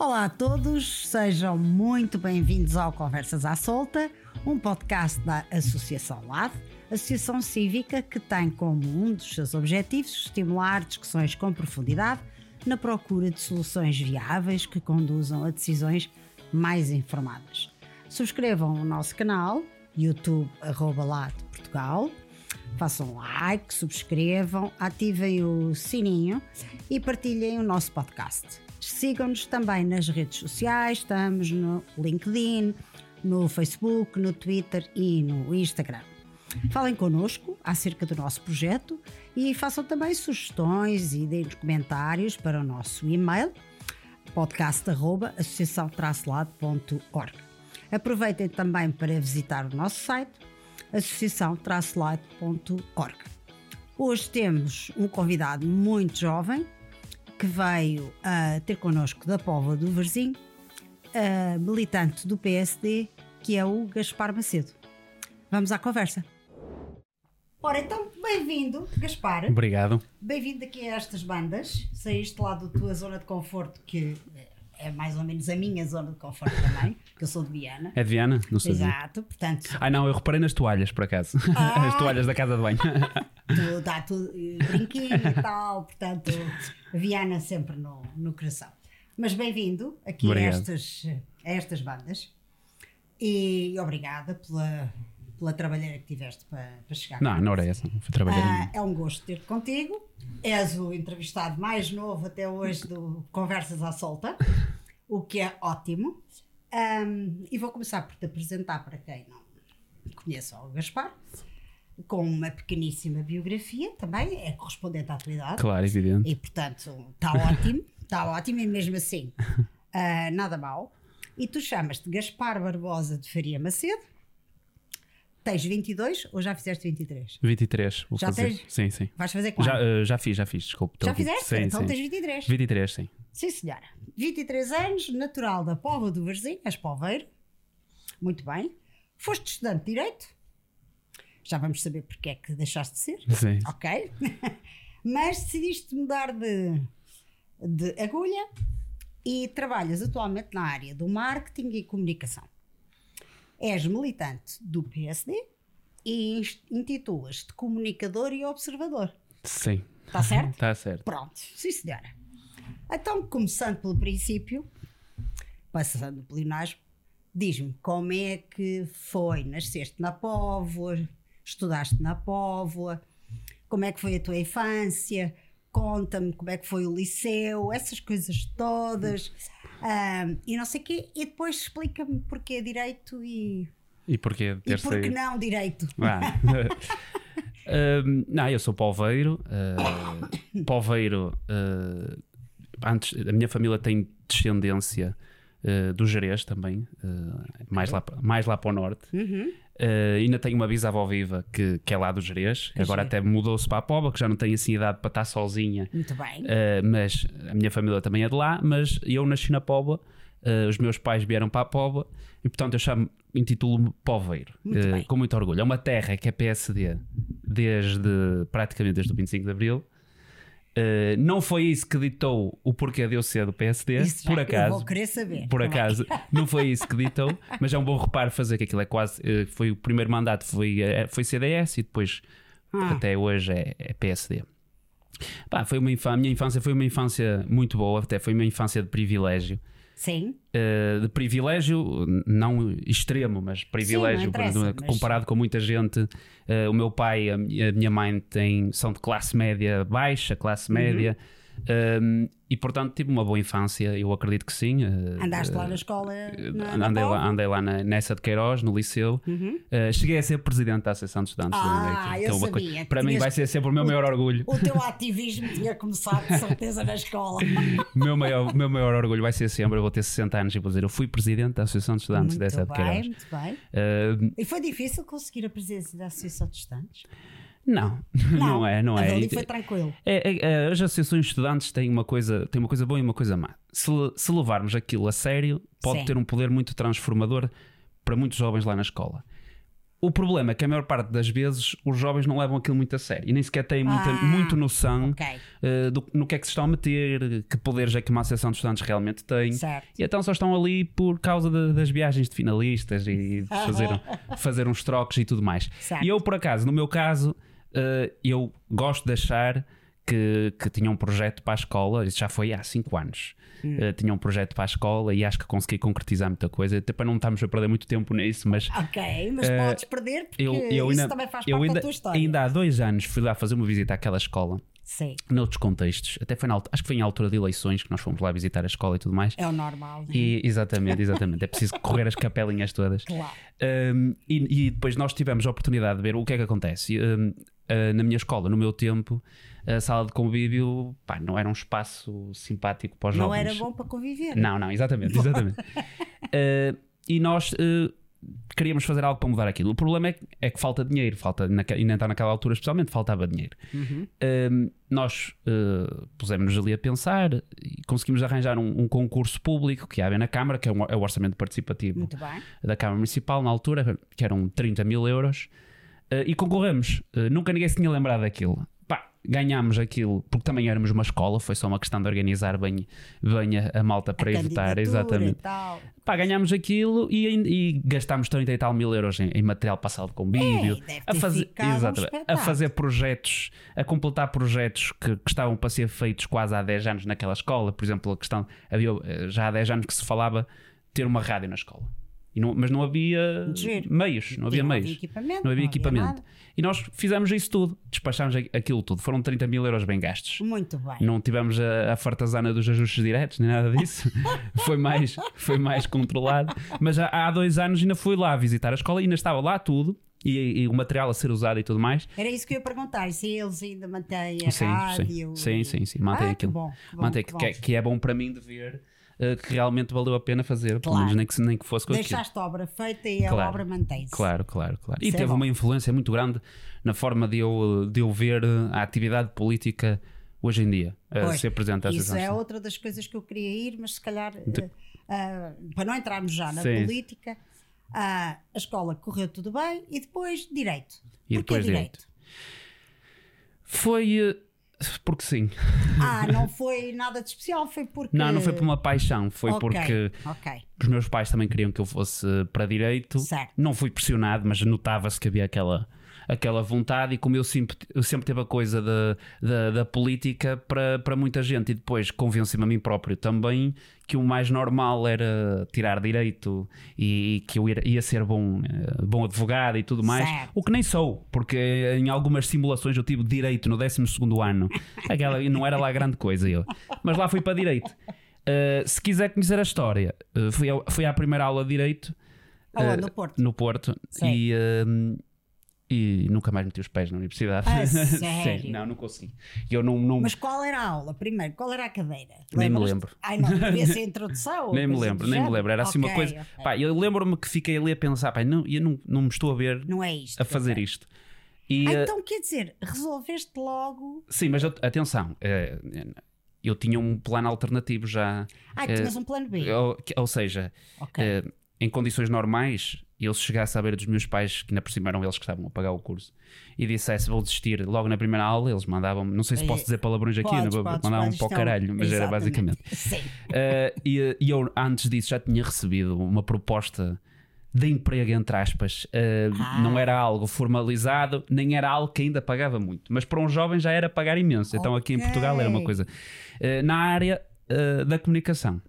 Olá a todos, sejam muito bem-vindos ao Conversas à Solta, um podcast da Associação LAD, Associação Cívica que tem como um dos seus objetivos estimular discussões com profundidade na procura de soluções viáveis que conduzam a decisões mais informadas. Subscrevam o nosso canal, YouTube LAD Portugal, façam like, subscrevam, ativem o sininho e partilhem o nosso podcast. Sigam-nos também nas redes sociais, estamos no LinkedIn, no Facebook, no Twitter e no Instagram. Falem connosco acerca do nosso projeto e façam também sugestões e deem comentários para o nosso e-mail podcast.associação-lado.org. Aproveitem também para visitar o nosso site associação-lado.org. Hoje temos um convidado muito jovem que veio uh, ter connosco da Póvoa do Varzim, uh, militante do PSD, que é o Gaspar Macedo. Vamos à conversa. Ora, então, bem-vindo, Gaspar. Obrigado. Bem-vindo aqui a estas bandas. Saíste lá da tua zona de conforto, que é mais ou menos a minha zona de conforto também, que eu sou de Viana. É de Viana? Não sei. Exato, portanto. Ah, não, eu reparei nas toalhas, por acaso. Ah, As toalhas da casa de banho. Tudo, dá tudo, brinquinho e tal, portanto, Viana sempre no, no coração. Mas bem-vindo aqui a estas, a estas bandas e obrigada pela, pela trabalheira que tiveste para, para chegar. Não, não era essa, não foi trabalhar. Ah, é um gosto ter-te contigo. És o entrevistado mais novo até hoje do Conversas à Solta, o que é ótimo. Um, e vou começar por te apresentar para quem não conhece o Gaspar, com uma pequeníssima biografia também, é correspondente à atualidade. Claro, evidente. E portanto está ótimo, está ótimo e mesmo assim uh, nada mal. E tu chamas-te Gaspar Barbosa de Faria Macedo Tens 22 ou já fizeste 23? 23, vou já fazer. Tens? Sim, sim. Vais fazer quando? Já, uh, já fiz, já fiz, desculpe. Já fizeste? Sim, então sim. tens 23. 23, sim. Sim, senhora. 23 anos, natural da Póvoa do Varzim, és poveiro. Muito bem. Foste estudante de Direito. Já vamos saber porque é que deixaste de ser. Sim. Ok. Mas decidiste mudar de, de agulha e trabalhas atualmente na área do marketing e comunicação. És militante do PSD e intitulas-te comunicador e observador. Sim. Está certo? Está certo. Pronto, sim senhora. Então, começando pelo princípio, passando pelo pleonasmo, diz-me como é que foi? Nasceste na Póvoa, estudaste na Póvoa, como é que foi a tua infância? Conta-me como é que foi o liceu, essas coisas todas. Um, e não sei o quê, e depois explica-me porque é direito e. E porquê ter E porque não direito? Ah. um, não, eu sou polveiro. Uh, polveiro, uh, antes, a minha família tem descendência uh, do Jerez também, mais, lá, mais lá para o norte. Uhum. Ainda tenho uma bisavó viva que, que é lá do Jerez, agora giro. até mudou-se para a Póvoa, que já não tem assim idade para estar sozinha. Muito bem. Uh, mas a minha família também é de lá, mas eu nasci na Póvoa, uh, os meus pais vieram para a Póvoa e portanto eu chamo, intitulo-me Poveiro, Muito uh, com muito orgulho. É uma terra que é PSD desde praticamente desde o 25 de Abril. Uh, não foi isso que ditou o porquê de eu ser do PSD, Isso por acaso. vou querer saber. Por bem. acaso, não foi isso que ditou, mas é um bom reparo fazer que aquilo é quase. eh, Foi o primeiro mandato, foi, eh, foi CDS e depois Ah. até hoje é, é PSD. Pá, foi uma infância, a minha infância foi uma infância muito boa, até foi uma infância de privilégio. Sim, Eh, de privilégio, não extremo, mas privilégio interessa, por- mas- comparado com muita gente. Eh, o meu pai, a mi- a minha mãe têm, são de classe média baixa, classe média, Uhum. Eh, e portanto tive uma boa infância, eu acredito que sim. eh, andaste lá na escola. Na, na andei, lá, andei lá na, nessa de Queiroz, no liceu. Uhum. Uh, cheguei a ser presidente da Associação de Estudantes. Ah, da é uma sabia Para mim vai ser sempre o meu maior orgulho. O teu ativismo tinha começado, de certeza, na escola. O meu maior, o meu maior orgulho vai ser sempre, eu vou ter 60 anos e vou dizer, eu fui presidente da Associação de Estudantes muito dessa de bem, Queiroz. muito bem. Uh, E foi difícil conseguir a presença da Associação de Estudantes? não, não, é, não a é. dali foi tranquilo. É, é, é, as associações de estudantes têm uma coisa, têm uma coisa boa e uma coisa má. Se, se levarmos aquilo a sério, pode Sim. ter um poder muito transformador para muitos jovens lá na escola. o problema é que a maior parte das vezes os jovens não levam aquilo muito a sério e nem sequer têm muita, Ah, muito noção Ok, uh, do, no que é que se estão a meter, que poderes é que uma associação de estudantes realmente tem. certo. E então só estão ali por causa de- das viagens de finalistas e de fazer, fazer uns trocos e tudo mais. Certo. E eu, por acaso, no meu caso, uh, eu gosto de achar que, que tinha um projeto para a escola, isso já foi há 5 anos. Hum. Uh, tinha um projeto para a escola e acho que consegui concretizar muita coisa, até para não estarmos a perder muito tempo nisso, mas Ok, mas Eh, podes perder porque eu, eu isso ainda, também faz parte ainda, da tua história. ainda há dois anos fui lá fazer uma visita àquela escola, Sim, noutros contextos, até foi na, acho que foi em altura de eleições que nós fomos lá visitar a escola e tudo mais. é o normal. né? E, exatamente, exatamente. É preciso correr as capelinhas todas. Claro. Um, e, e depois nós tivemos a oportunidade de ver o que é que acontece. Um, uh, na minha escola, no meu tempo, a sala de convívio pá, não era um espaço simpático para os Não jovens. era bom para conviver. Não, não, exatamente, exatamente. Uh, e nós uh, queríamos fazer algo para mudar aquilo. O problema é que, é que falta dinheiro, falta e então naquela altura especialmente faltava dinheiro. Uhum. Um, nós uh, pusemos-nos ali a pensar e conseguimos arranjar um, um concurso público que há na Câmara, que é, um, é o orçamento participativo da Câmara Municipal na altura, que eram 30 mil euros, eh, e concorremos. Eh, nunca ninguém se tinha lembrado daquilo. Pá, ganhámos aquilo, porque também éramos uma escola, foi só uma questão de organizar bem, bem a, a malta para ir votar, Candidatura exatamente. Pá, ganhámos aquilo e, e gastámos 30 e tal mil euros em, em material convívio, Ei, deve a, fazer, um a fazer projetos, a completar projetos que, que estavam para ser feitos quase há 10 anos naquela escola. Por exemplo, a questão, havia eh, já há 10 anos que se falava ter uma rádio na escola. Não- mas não havia Giro. meios, não havia não meios. havia equipamento. Não havia equipamento. nada. e nós fizemos isso tudo, despachámos aquilo tudo. Foram 30 mil euros bem gastos. Muito bem. Não tivemos a, a fartazana dos ajustes diretos, nem nada disso. foi, mais, foi mais controlado. Mas há, há dois anos ainda fui lá visitar a escola e ainda estava lá tudo. E, e o material a ser usado e tudo mais. Era isso que eu ia perguntar, se eles ainda mantêm a Sim, rádio. sim, sim, sim, sim. Mantém Ah, que aquilo. bom, que bom, Mantém, que que, é, bom. que é bom para mim de ver que realmente valeu a pena fazer, pelo Claro. menos nem que, nem que fosse com aquilo. Deixaste a obra feita e a Claro, obra mantém-se. Claro, claro, claro. E Isso é teve uma influência muito grande na forma de eu, de eu ver eh, a atividade política hoje em dia, a Pois, ser presidente da Isso é outra das coisas que eu queria ir, mas se calhar, eh, ah, para não entrarmos já na Sim. política, ah, a escola correu tudo bem e depois direito. E Porquê depois direito. Foi eh, porque sim. Ah, não foi nada de especial, foi porque. Não, não foi por uma paixão, foi Ok, porque Ok, os meus pais também queriam que eu fosse para direito. Certo. Não fui pressionado, mas notava-se que havia aquela, aquela vontade. E como eu sempre, eu sempre teve a coisa da, da, da política para, para muita gente, e depois convenci-me a mim próprio também que o mais normal era tirar direito e, que eu ia, ser bom, eh, bom advogado e tudo mais. Certo. O que nem sou, porque em algumas simulações eu tive direito no 12 ano. Aquela não era lá grande coisa eu. Mas lá fui para direito. Uh, se quiser conhecer a história, uh, fui, ao- fui à primeira aula de Direito uh, No Porto? no Porto Sim. e, um, e nunca mais meti os pés na universidade. Ah, Sim, sério? não, não consegui. Eu não, não Mas qual era a aula? Primeiro, qual era a cadeira? Nem me lembro. Ai não, devia ser a introdução. nem me lembro, nem me lembro. Era assim uma Ok, coisa. ok. Pá, eu lembro-me que fiquei ali a pensar, pá, não, eu não, não me estou a ver Não é isto. a fazer ok. isto. E, Ah, uh, então quer dizer, resolveste logo. Sim, mas at- atenção, uh, eu tinha um plano alternativo já. Ah, Eh, tinhas um plano B. Ou, ou seja, eh, em condições normais, eu se chegasse a saber dos meus pais, que ainda por cima eram eles que estavam a pagar o curso, e dissesse vou desistir logo na primeira aula, eles mandavam não sei se posso Eh, dizer palavrões aqui, Podes, não podes, mandavam para o é um- caralho, mas era Exatamente. basicamente. Sim. Eh, e, e eu antes disso já tinha recebido uma proposta de emprego, entre aspas. Eh, Ah. Não era algo formalizado, nem era algo que ainda pagava muito, mas para um jovem já era pagar imenso. Então aqui em. Portugal era uma coisa. Eh, na área da comunicação.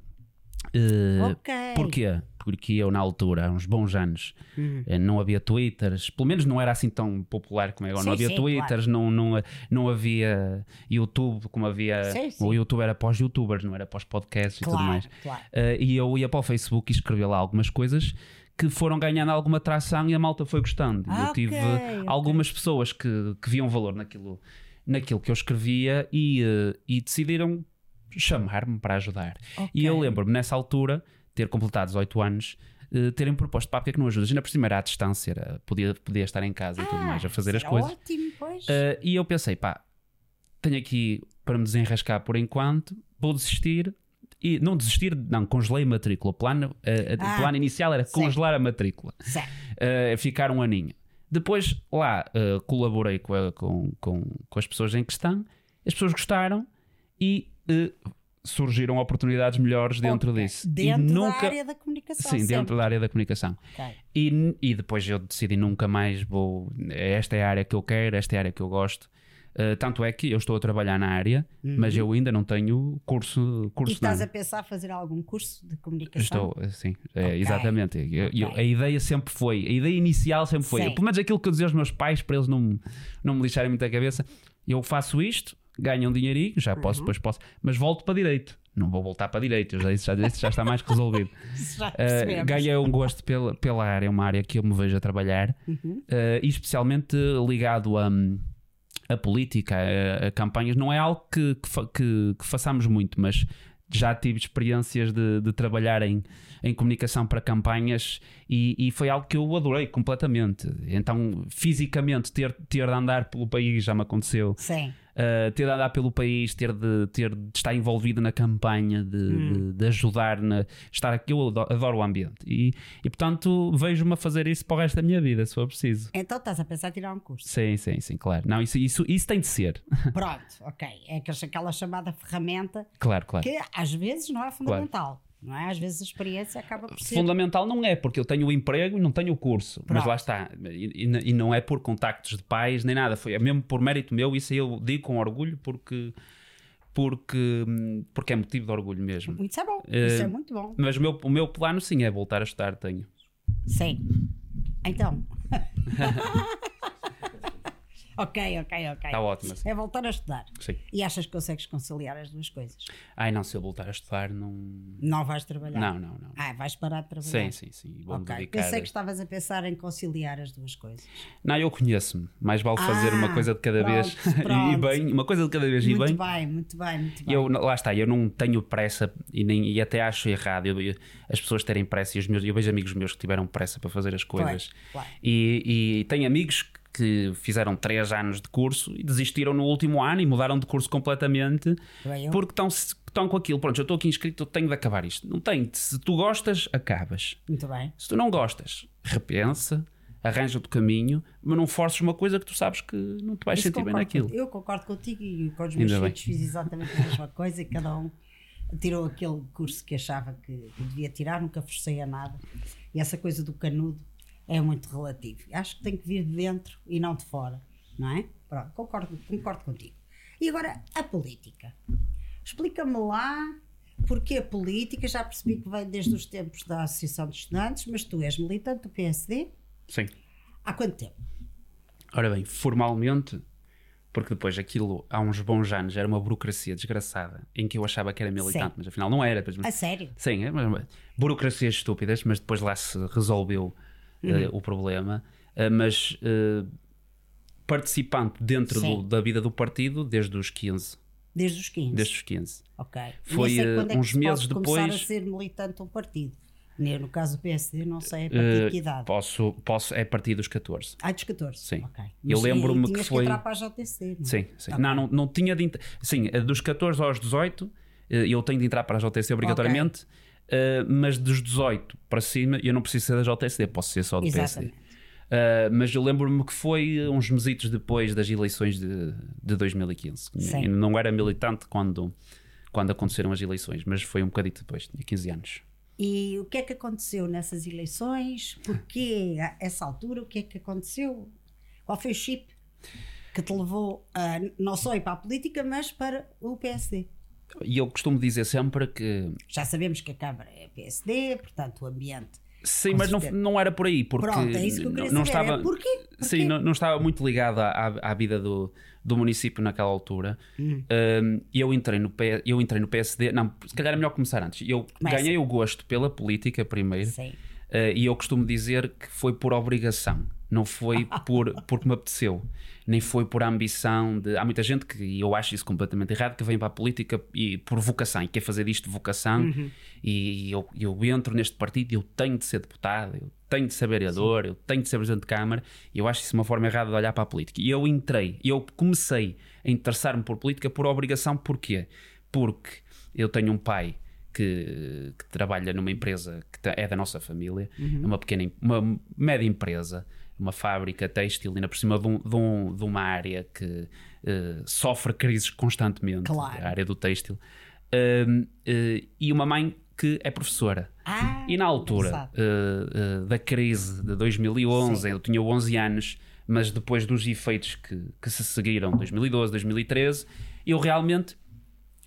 Eh, Ok. Porquê? Porque eu, na altura, há uns bons anos, Hum. eh, não havia Twitters, pelo menos não era assim tão popular como é agora. não Sim, havia sim, Twitters, não, não, não havia YouTube como havia. Sim. O YouTube era pós-Youtubers, não era pós-podcasts e tudo Claro, mais. claro. Eh, e eu ia para o Facebook e escrevia lá algumas coisas que foram ganhando alguma tração e a malta foi gostando. E Ah, eu tive ok, ok. algumas pessoas que, que viam valor naquilo, naquilo que eu escrevia e, e decidiram chamar-me para ajudar. E eu lembro-me nessa altura, ter completado 18 anos, eh, terem proposto, pá, porque é que não ajudas? Ainda por cima era à distância, era- podia, podia estar em casa e tudo Ah, mais, a fazer as coisas. Ótimo, pois. Eh, e eu pensei, pá, tenho aqui para me desenrascar por enquanto, vou desistir. E não desistir, não, congelei a matrícula. O plano, eh, Ah, plano inicial era congelar a matrícula, certo. ficar um aninho. Depois lá uh, colaborei com, a, com, com, com, as pessoas em questão, as pessoas gostaram e uh, surgiram oportunidades melhores dentro okay. disso. Dentro e nunca... da área da comunicação. Sim, sempre. dentro da área da comunicação. Okay. E, e depois eu decidi nunca mais vou. Esta é a área que eu quero, esta é a área que eu gosto. Uh, tanto é que eu estou a trabalhar na área, uhum. mas eu ainda não tenho curso. curso e estás a pensar fazer algum curso de comunicação? Estou, sim, é, okay. exatamente. Eu, eu, a ideia sempre foi, a ideia inicial sempre foi, eu, pelo menos aquilo que eu dizia aos meus pais, para eles não, não me lixarem muito a cabeça, eu faço isto, ganho um dinheirinho, já posso, uhum. depois posso, mas volto para direito. Não vou voltar para direito, já disse, já, disse, já está mais que resolvido. uh, ganhei um gosto pela, pela área, é uma área que eu me vejo a trabalhar, uhum. uh, e especialmente ligado a. A política, a, a campanhas, não é algo que, que, que, que façamos muito, mas já tive experiências de, de trabalhar em, em comunicação para campanhas e, e, foi algo que eu adorei completamente. Então, fisicamente, ter, ter de andar pelo país já me aconteceu. Sim uh, ter de andar pelo país, ter de, ter de estar envolvido na campanha, de, hum. de, de, ajudar, na, estar aqui. Eu adoro, o ambiente e, e portanto vejo-me a fazer isso para o resto da minha vida, se for preciso. Então estás a pensar em tirar um curso? Sim, sim, sim, claro. Não, isso, isso, isso tem de ser. Pronto, ok. É aquela chamada ferramenta claro, claro. que às vezes não é fundamental. Claro. Não é? Às vezes a experiência acaba por ser. Fundamental não é, porque eu tenho o emprego e não tenho o curso. Pronto. Mas lá está. E, e, não é por contactos de pais nem nada. Foi é mesmo por mérito meu. Isso eu digo com orgulho porque. Porque, porque é motivo de orgulho mesmo. Isso é bom, uh, isso é muito bom. Mas o meu, o meu plano sim é voltar a estudar, tenho. Sim. Então. Ok, ok, ok. Está ótimo. Assim. É voltar a estudar. Sim. E achas que consegues conciliar as duas coisas? Ai, não, se eu voltar a estudar, não. Não vais trabalhar? Não, não, não. Ah, vais parar de trabalhar? Sim, sim, sim. Vou ok. Dedicar... Pensei que estavas a pensar em conciliar as duas coisas. Não, eu conheço-me. Mais vale fazer ah, uma coisa de cada pronto, vez pronto. e bem, uma coisa de cada vez muito e bem. Muito bem, muito bem, muito bem. Eu, lá está, eu não tenho pressa e, nem, e até acho errado eu, eu, as pessoas terem pressa e os meus, eu vejo amigos meus que tiveram pressa para fazer as coisas. Claro, claro. E, e tenho amigos que que fizeram três anos de curso e desistiram no último ano e mudaram de curso completamente porque estão, estão com aquilo. Pronto, eu estou aqui inscrito, eu tenho de acabar isto. Não tem. Se tu gostas, acabas. Muito bem. Se tu não gostas, repensa, arranja o caminho, mas não forces uma coisa que tu sabes que não te vais Isso sentir bem naquilo. Eu concordo contigo e com os meus Ainda filhos bem. fiz exatamente a mesma coisa e cada um tirou aquele curso que achava que devia tirar, nunca forcei a nada. E essa coisa do canudo é muito relativo. Acho que tem que vir de dentro e não de fora, não é? Pronto, concordo, concordo contigo. E agora, a política. Explica-me lá porque a política, já percebi que vem desde os tempos da Associação de Estudantes, mas tu és militante do PSD? Sim. Há quanto tempo? Ora bem, formalmente, porque depois aquilo, há uns bons anos, era uma burocracia desgraçada, em que eu achava que era militante, Sim. mas afinal não era. A sério? Sim, é, burocracias estúpidas, mas depois lá se resolveu uhum. uh, o problema, uh, mas uh, participante dentro do, da vida do partido desde os 15. Desde os 15? Desde os 15. Ok. Foi é uns meses depois. começar a ser militante de um partido. No caso do PSD, não sei a partir de que idade. Posso, posso, é a partir dos 14. Ah, dos 14? Sim. Okay. Eu lembro-me que foi. Que para a JTC, não? Sim, sim. Okay. Não, não, não tinha de. Sim, dos 14 aos 18, eu tenho de entrar para a JTC obrigatoriamente. Okay Uh, mas dos 18 para cima, eu não preciso ser da JSD, posso ser só do Exatamente. PSD. Uh, mas eu lembro-me que foi uns mesitos depois das eleições de, de 2015. Sim. Eu não era militante quando, quando aconteceram as eleições, mas foi um bocadito depois, tinha 15 anos. E o que é que aconteceu nessas eleições? Porquê a essa altura? O que é que aconteceu? Qual foi o chip que te levou a não só ir para a política, mas para o PSD? E eu costumo dizer sempre que. Já sabemos que a Câmara é PSD, portanto o ambiente. Sim, mas não, não era por aí, porque Pronto, é isso que eu queria não, saber. estava, é porquê? porquê? Sim, não, não, estava muito ligado à, à vida do, do município naquela altura. Hum. Um, eu, entrei no, eu entrei no PSD, não, se calhar é melhor começar antes. Eu Começa. ganhei o gosto pela política primeiro, uh, e eu costumo dizer que foi por obrigação, não foi por, porque me apeteceu nem foi por ambição de. Há muita gente que, e eu acho isso completamente errado, que vem para a política e por vocação, e quer fazer isto vocação, uhum. e eu, eu entro neste partido e eu tenho de ser deputado, eu tenho de ser vereador, Sim. eu tenho de ser presidente de Câmara, e eu acho isso uma forma errada de olhar para a política. E eu entrei, eu comecei a interessar-me por política por obrigação, porquê? Porque eu tenho um pai. Que, que, trabalha numa empresa que é da nossa família, uhum. uma pequena, uma média empresa, uma fábrica têxtil, ainda por cima de, um, de, um, de uma área que uh, sofre crises constantemente, Claro. a área do têxtil, Um, uh, e uma mãe que é professora. Ah, E na altura uh, uh, da crise de 2011, Sim. eu tinha 11 anos, mas depois dos efeitos que, que se seguiram, 2012, 2013, eu realmente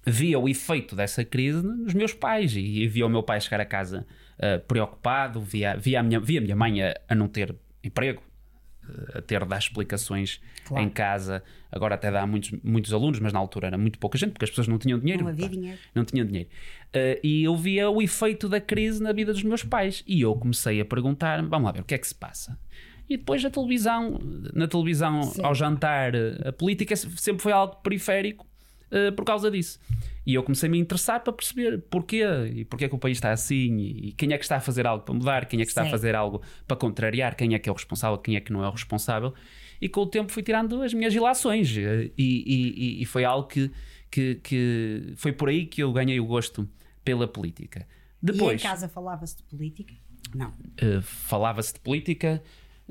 via o efeito dessa crise nos meus pais e via o meu pai chegar a casa uh, preocupado, via, via, a minha, via a minha mãe a, a não ter emprego, uh, a ter de dar explicações Claro. em casa. Agora até dá muitos, muitos alunos, mas na altura era muito pouca gente porque as pessoas não tinham dinheiro. Não havia Pá, dinheiro. não tinha dinheiro. Uh, e eu via o efeito da crise na vida dos meus pais. E eu comecei a perguntar: vamos lá ver, o que é que se passa? E depois a televisão, na televisão, Sim. ao jantar, a política sempre foi algo periférico uh, por causa disso. E eu comecei a me interessar para perceber porquê e porquê é que o país está assim e quem é que está a fazer algo para mudar, quem é que está a Sim. fazer algo para contrariar, quem é que é o responsável, quem é que não é o responsável. E com o tempo fui tirando as minhas ilações e, e- e- e foi algo que, que, que foi por aí que eu ganhei o gosto pela política. Depois E em casa falava-se de política? Não. eh, falava-se de política.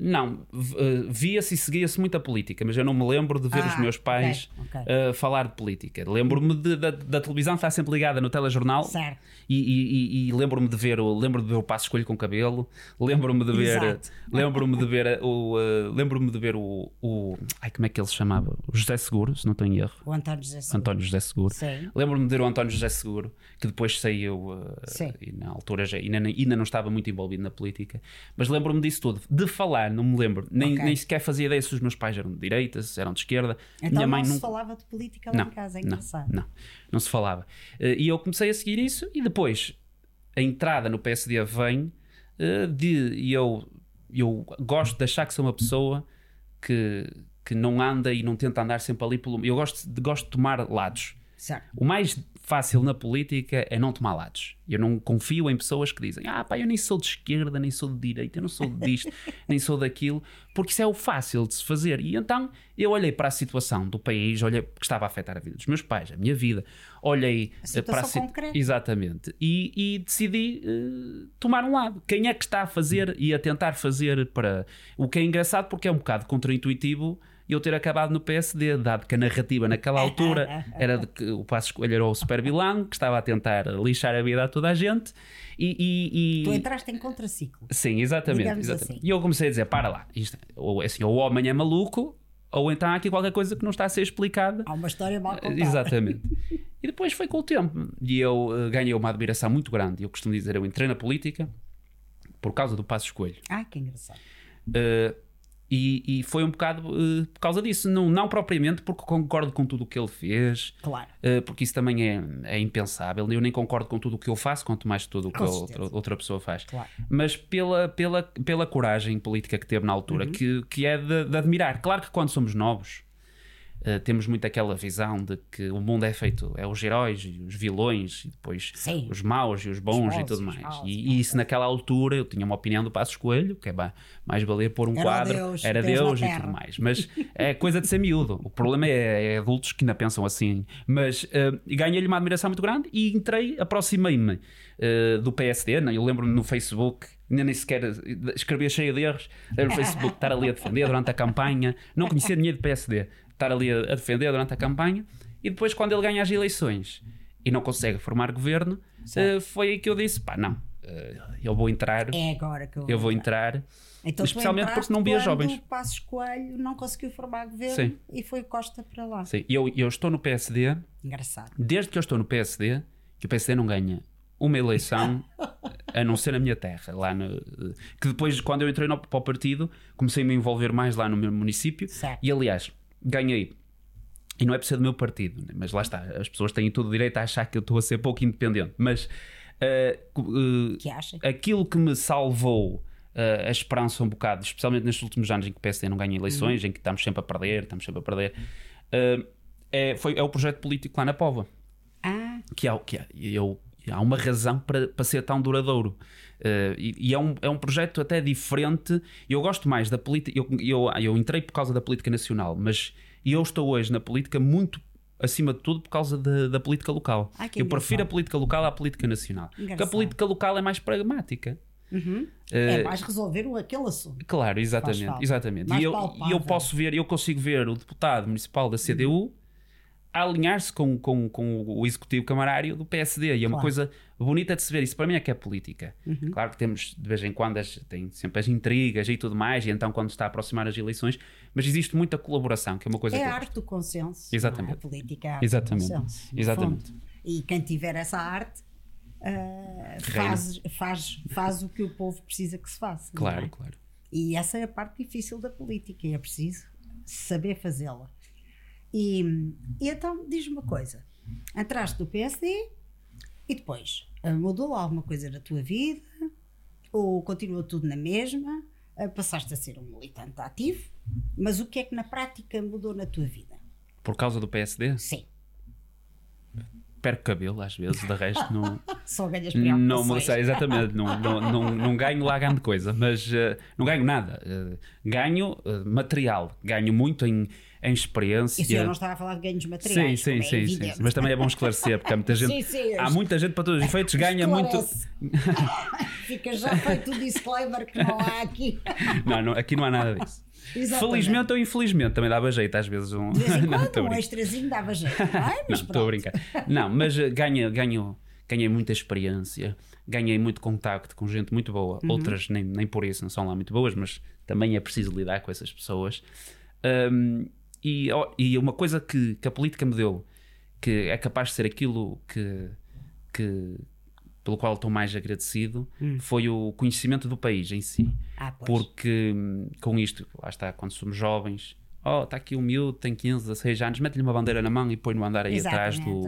Não, eh, via-se e seguia-se muita política, mas eu não me lembro de ver Ah, os meus pais ok, ok. eh, falar de política. Lembro-me da, da televisão estar sempre ligada no telejornal Certo. e, e- e- lembro-me de ver o lembro de ver o passo escolho com cabelo, lembro-me de ver lembro-me de ver o eh, lembro-me de ver o, o ai como é que ele se chamava? O José Seguro, se não estou em erro. O António José Seguro. António José Seguro. Lembro-me de ver o António José Seguro, que depois saiu uh, e na altura já, ainda, ainda não estava muito envolvido na política, mas lembro-me disso tudo. De falar, não me lembro, nem, Ok. nem sequer fazia ideia se os meus pais eram de direita, se eram de esquerda. Então Minha mãe não se nunca- falava de política lá não, em casa, é não, engraçado. não, não se falava. Eh, E eu comecei a seguir isso e depois a entrada no PSD vem eh, de e eu, eu gosto de achar que sou uma pessoa que, que não anda e não tenta andar sempre ali pelo. Eu gosto de, gosto de tomar lados. Certo. O mais fácil na política é não tomar lados. Eu não confio em pessoas que dizem: Ah, pá, eu nem sou de esquerda, nem sou de direita, eu não sou disto, nem sou daquilo, porque isso é o fácil de se fazer. E então eu olhei para a situação do país, olhei que estava a afetar a vida dos meus pais, a minha vida, olhei A eh, situação para a si- concreta. Exatamente. E, e decidi eh, tomar um lado. Quem é que está a fazer e a tentar fazer para. O que é engraçado porque é um bocado contraintuitivo eu ter acabado no PSD, dado que a narrativa naquela altura era de que o Passo Escolha era o super vilão, que estava a tentar lixar a vida a toda a gente. E, e- e- Tu entraste em contraciclo. Sim, exatamente. Exatamente. assim. E eu comecei a dizer: para lá, isto, ou, assim, ou o homem é maluco, ou então há aqui qualquer coisa que não está a ser explicada. Há uma história mal contada. Exatamente. E depois foi com o tempo. E eu eh, ganhei uma admiração muito grande. Eu costumo dizer: eu entrei na política por causa do Passo Escolho. Ai, que engraçado. Uh, e, e foi um bocado uh, por causa disso. Não, não propriamente porque concordo com tudo o que ele fez, Claro. uh, porque isso também é, é impensável. Eu nem concordo com tudo o que eu faço, quanto mais tudo o que outra, outra pessoa faz. Claro. Mas pela, pela, pela coragem política que teve na altura, Uhum. que, que é de, de admirar. Claro que quando somos novos. Uh, temos muito aquela visão de que o mundo é feito, é os heróis e os vilões, e depois Sim. os maus e os bons maus e tudo os mais. maus, E, e isso naquela altura eu tinha uma opinião do Passos Coelho, que é mais valer pôr um Era quadro, Deus, era Deus Deus, e tudo mais. Mas é coisa de ser miúdo. O problema é, é adultos que ainda pensam assim. Mas eh, ganhei-lhe uma admiração muito grande e entrei, aproximei-me eh, do PSD. né? Eu lembro-me no Facebook. Ainda nem sequer escrevia cheio de erros. Era no Facebook estar ali a defender durante a campanha. Não conhecia ninguém do PSD. Estar ali a, defender durante a campanha. E depois, quando ele ganha as eleições e não consegue formar governo, eh, foi aí que eu disse: pá, não, eh, eu vou entrar. É agora que eu. Eu vou entrar. Então, tu especialmente porque não via jovens. O Passos Coelho não conseguiu formar governo Sim. e foi Costa para lá. Sim, eu, eu estou no PSD, Engraçado. desde que eu estou no PSD, que o PSD não ganha uma eleição, a não ser na minha terra, lá no, que depois, quando eu entrei no, para o partido, comecei a me envolver mais lá no meu município, Certo. e aliás, ganhei. E não é por ser do meu partido, né? mas lá está, as pessoas têm todo o direito a achar que eu estou a ser pouco independente, mas eh, eh, Que aquilo que me salvou eh, a esperança um bocado, especialmente nestes últimos anos em que o PSD não ganha eleições, em que estamos sempre a perder, estamos sempre a perder, eh, é, foi, é o projeto político lá na Pova. Ah, Que, há, que há, eu, há uma razão para, para ser tão duradouro. Eh, e e é, um, é um projeto até diferente. Eu gosto mais da política. Eu, eu, eu entrei por causa da política nacional, mas eu estou hoje na política muito acima de tudo por causa da, da política local. Eu prefiro a engraçado. política local à política nacional. Porque a Engraçado. política local é mais pragmática. Uhum. Uh, é mais resolver aquele assunto. Claro, exatamente. exatamente. E eu, eu posso ver, eu consigo ver o deputado municipal da CDU uhum. A alinhar-se com, com, com o executivo camarário do PSD. E é uma claro. coisa bonita de se ver. Isso para mim é que é política. Uhum. Claro que temos, de vez em quando, as, tem sempre as intrigas e tudo mais, e então quando está a aproximar as eleições, mas existe muita colaboração, que é uma coisa É a arte do consenso. Exatamente. É? A política é a arte Exatamente. do consenso. Exatamente. E quem tiver essa arte uh, faz, faz, faz o que o povo precisa que se faça. Claro, é? claro. E essa é a parte difícil da política e é preciso saber fazê-la. E, e, então, diz-me uma coisa: entraste do PSD e depois uh, mudou alguma coisa na tua vida? Ou continua tudo na mesma? Uh, passaste a ser um militante ativo? Mas o que é que na prática mudou na tua vida? Por causa do PSD? Sim perco cabelo às vezes, de resto não. Só ganhas não sei, Exatamente, não, não, não, não, ganho lá grande coisa, mas uh, não ganho nada. Uh, ganho uh, material, ganho muito em, em experiência. Isso eu não estava a falar de ganhos materiais. Sim, sim, é sim, sim, Mas também é bom esclarecer, porque há muita gente. sim, sim, há muita gente para todos os efeitos, ganha muito. Fica já feito o disclaimer que não há aqui. não, não, aqui não há nada disso. Exatamente. Felizmente ou infelizmente também dava jeito às vezes. Um... De vez em quando não, um extrazinho dava jeito. Ai, não, estou a brincar. Não, mas uh, ganho, ganho, ganhei muita experiência, ganhei muito contacto com gente muito boa. Uhum. Outras nem, nem por isso não são lá muito boas, mas também é preciso lidar com essas pessoas. Um, e, e uma coisa que, que a política me deu, que é capaz de ser aquilo que, que, pelo qual estou mais agradecido hum. foi o conhecimento do país em si. Ah, Porque hum, com isto, lá está, quando somos jovens, oh, está aqui um miúdo, tem 15, 16 anos, mete-lhe uma bandeira na mão e põe-no a andar aí atrás do,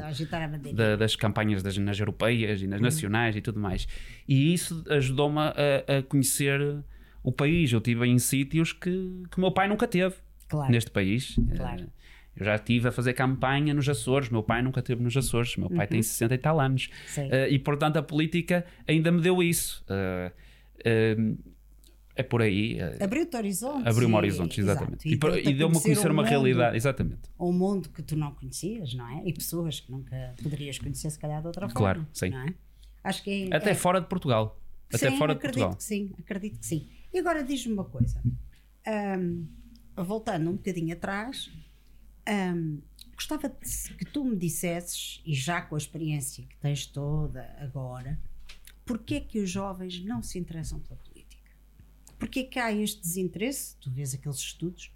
da, das campanhas das, nas europeias e nas hum. nacionais e tudo mais. E isso ajudou-me a, a, conhecer o país. Eu estive em sítios que, que o meu pai nunca teve claro. neste país. Claro. Uh, eu já estive a fazer campanha nos Açores, meu pai nunca esteve nos Açores, meu pai uhum. tem 60 e tal anos. Uh, e portanto a política ainda me deu isso. Uh, uh, é por aí. Abriu-te horizontes. Abriu-me horizontes, exatamente. E, e, e deu-me a conhecer um uma mundo, realidade, exatamente. Um mundo que tu não conhecias, não é? E pessoas que nunca poderias conhecer, se calhar, de outra forma. Claro, sim. É? Acho que é, Até é... fora de Portugal. Até sim, fora de acredito Portugal. que sim, acredito que sim. E agora diz-me uma coisa. Um, voltando um bocadinho atrás, um, gostava que tu me dissesses, e já com a experiência que tens toda agora, porquê é que os jovens não se interessam pela política? Porquê é que há este desinteresse? Tu vês aqueles estudos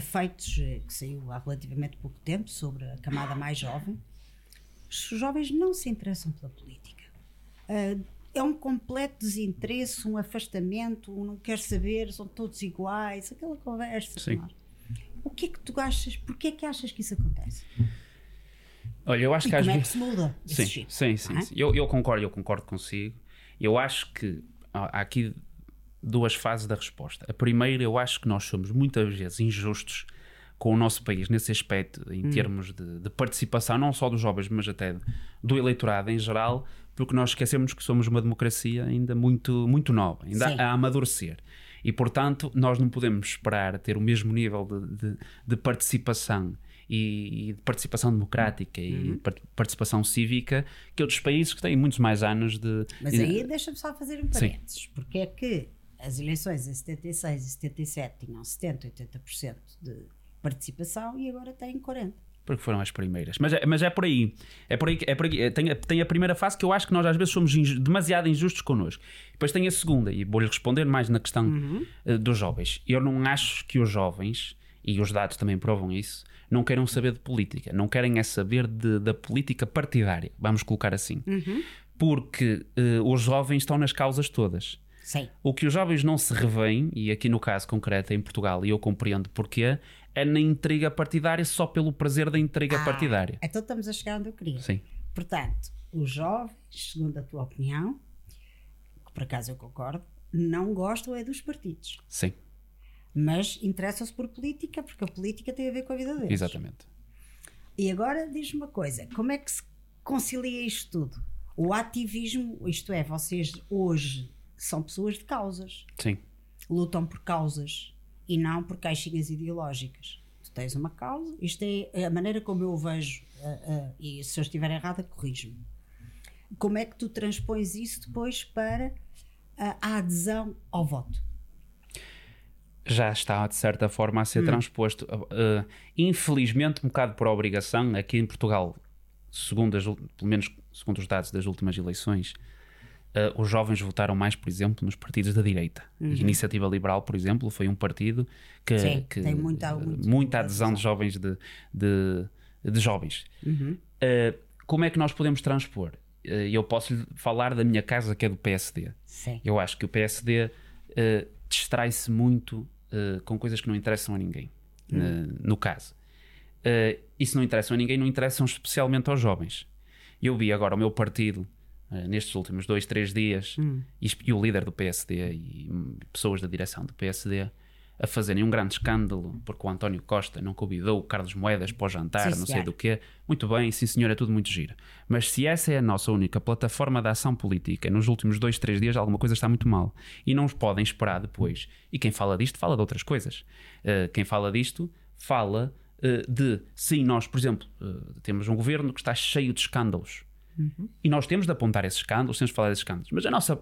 feitos, eh, que saiu há relativamente pouco tempo, sobre a camada mais jovem. Os jovens não se interessam pela política. Uh, é um completo desinteresse, um afastamento, um não quer saber, são todos iguais, aquela conversa. Sim. O que é que tu achas? Porquê é que achas que isso acontece? Olha, eu acho e que como às é que se muda sim, sim, sim, sim, é? sim. Eu, eu concordo, eu concordo consigo. Eu acho que há aqui duas fases da resposta. A primeira, eu acho que nós somos muitas vezes injustos com o nosso país nesse aspecto, em hum. termos de, de, participação, não só dos jovens, mas até do eleitorado em geral, porque nós esquecemos que somos uma democracia ainda muito, muito nova, ainda Sim. a amadurecer. E, portanto, nós não podemos esperar ter o mesmo nível de, de, de participação e, e, de participação democrática uhum. e participação cívica que outros países que têm muitos mais anos de. Mas aí deixa-me só fazer um parênteses, Sim. porque é que as eleições em 76 e 77 tinham 70, 80% de participação e agora têm 40% porque foram as primeiras. Mas é, mas é por aí. É por aí, é por aí. É, tem, tem a primeira fase que eu acho que nós às vezes somos demasiado injustos connosco. Depois tem a segunda, e vou-lhe responder mais na questão uhum. uh, dos jovens. Eu não acho que os jovens, e os dados também provam isso, não queiram saber de política. Não querem é saber de, da política partidária, vamos colocar assim. Uhum. Porque uh, os jovens estão nas causas todas. Sim. O que os jovens não se revêem, e aqui no caso concreto em Portugal, e eu compreendo porquê, é na intriga partidária só pelo prazer da intriga ah, partidária. Então estamos a chegar onde eu queria. Sim. Portanto, os jovens, segundo a tua opinião, que por acaso eu concordo, não gostam é dos partidos. Sim. Mas interessam-se por política, porque a política tem a ver com a vida deles. Exatamente. E agora diz-me uma coisa: como é que se concilia isto tudo? O ativismo, isto é, vocês hoje são pessoas de causas. Sim. Lutam por causas e não por caixinhas ideológicas. Tu tens uma causa, isto é a maneira como eu vejo, uh, uh, e se eu estiver errada, corrijo-me. Como é que tu transpões isso depois para a, adesão ao voto? já está de certa forma a ser hum. transposto. Uh, infelizmente, um bocado por obrigação, aqui em Portugal, segundo as, pelo menos segundo os dados das últimas eleições, uh, os jovens votaram mais, por exemplo, nos partidos da direita. Uhum. Iniciativa Liberal, por exemplo, foi um partido que, Sim, que tem muita, muito, muita adesão de jovens de, de, de jovens. Uhum. Uh, como é que nós podemos transpor? eu posso lhe falar da minha casa que é do PSD. Sim. Eu acho que o PSD distrai-se muito uh, com coisas que não interessam a ninguém, hum. no, caso. Uh, e se não interessam a ninguém, não interessam especialmente aos jovens. Eu vi agora o meu partido, uh, nestes últimos dois, três dias, hum. e, e, o líder do PSD e pessoas da direção do PSD a fazerem um grande escândalo porque o António Costa não convidou o Carlos Moedas para o jantar, sim, não sei do quê. Muito bem, sim senhor, é tudo muito giro. Mas se essa é a nossa única plataforma de ação política nos últimos dois, três dias, alguma coisa está muito mal. E não os podem esperar depois. E quem fala disto, fala de outras coisas. Uh, quem fala disto, fala uh, de, sim, nós, por exemplo, temos um governo que está cheio de escândalos. Uhum. E nós temos de apontar esses escândalos, temos de falar desses escândalos. Mas a nossa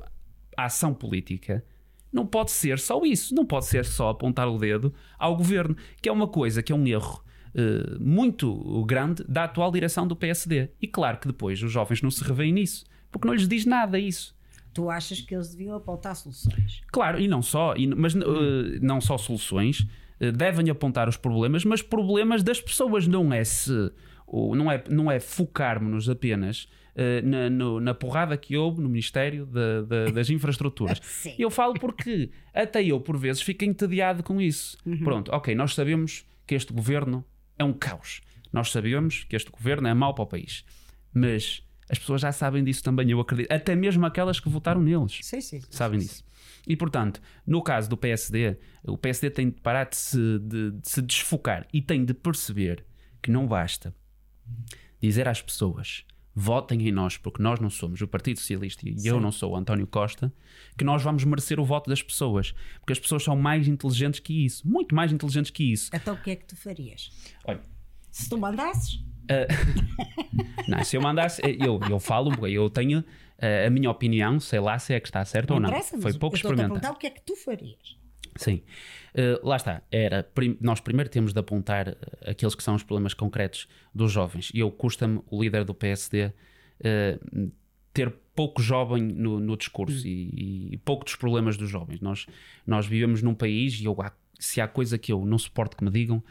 ação política não pode ser só isso, não pode ser só apontar o dedo ao governo, que é uma coisa que é um erro uh, muito grande da atual direção do PSD. E claro que depois os jovens não se revêem nisso, porque não lhes diz nada isso. Tu achas que eles deviam apontar soluções? Claro, e não só, e, mas uh, não só soluções, uh, devem apontar os problemas, mas problemas das pessoas, não é se, não é, não é focarmos-nos apenas uh, na, no, na porrada que houve no Ministério de, de, das Infraestruturas. Sim. Eu falo porque até eu, por vezes, fico entediado com isso. Uhum. Pronto, ok, nós sabemos que este governo é um caos. Nós sabemos que este governo é mau para o país. Mas as pessoas já sabem disso também, eu acredito. Até mesmo aquelas que votaram neles sim, sim, sabem sim, disso. E portanto, no caso do PSD, o PSD tem de parar de se, de, de se desfocar e tem de perceber que não basta dizer às pessoas votem em nós, porque nós não somos o Partido Socialista e Sim. eu não sou o António Costa, que nós vamos merecer o voto das pessoas. Porque as pessoas são mais inteligentes que isso, muito mais inteligentes que isso. Então o que é que tu farias? Olha, se tu mandasses? Uh, não, se eu mandasse, eu, eu falo, eu tenho uh, a minha opinião, sei lá se é que está certo não ou não. Foi pouco experimentado. o que é que tu farias? Sim, uh, lá está. Era, prim, nós primeiro temos de apontar eh, aqueles que são os problemas concretos dos jovens. E eu custa-me, o líder do PSD, uh, eh, ter pouco jovem no, no discurso hum. e, e, pouco dos problemas dos jovens. Nós, nós vivemos num país e eu, se há coisa que eu não suporto que me digam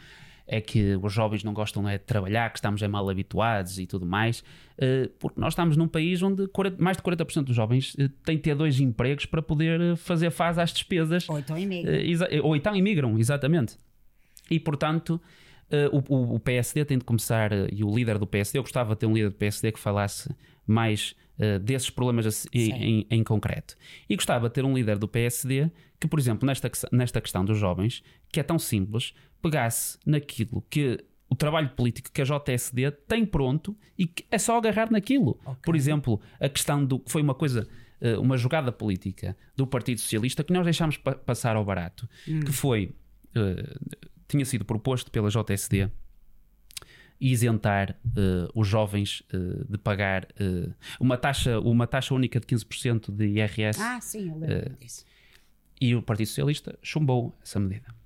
é que os jovens não gostam é, de trabalhar, que estamos é, mal habituados e tudo mais, uh, porque nós estamos num país onde 40, mais de 40% dos jovens uh, têm ter dois empregos para poder eh, fazer face às despesas. Ou então imigram. Ou então imigram, exatamente. E portanto. O, o, PSD tem de começar, e o líder do PSD, eu gostava de ter um líder do PSD que falasse mais desses problemas em, em, em, concreto. E gostava de ter um líder do PSD que, por exemplo, nesta, nesta questão dos jovens, que é tão simples, pegasse naquilo que o trabalho político que a JSD tem pronto e que é só agarrar naquilo. Okay. Por exemplo, a questão do que foi uma coisa, eh, uma jogada política do Partido Socialista que nós deixámos pa passar ao barato, hum. que foi uh, tinha sido proposto pela JSD isentar uh, os jovens uh, de pagar uma taxa uma taxa única de 15% de IRS. Ah, sim, eu lembro disso. E o Partido Socialista chumbou essa medida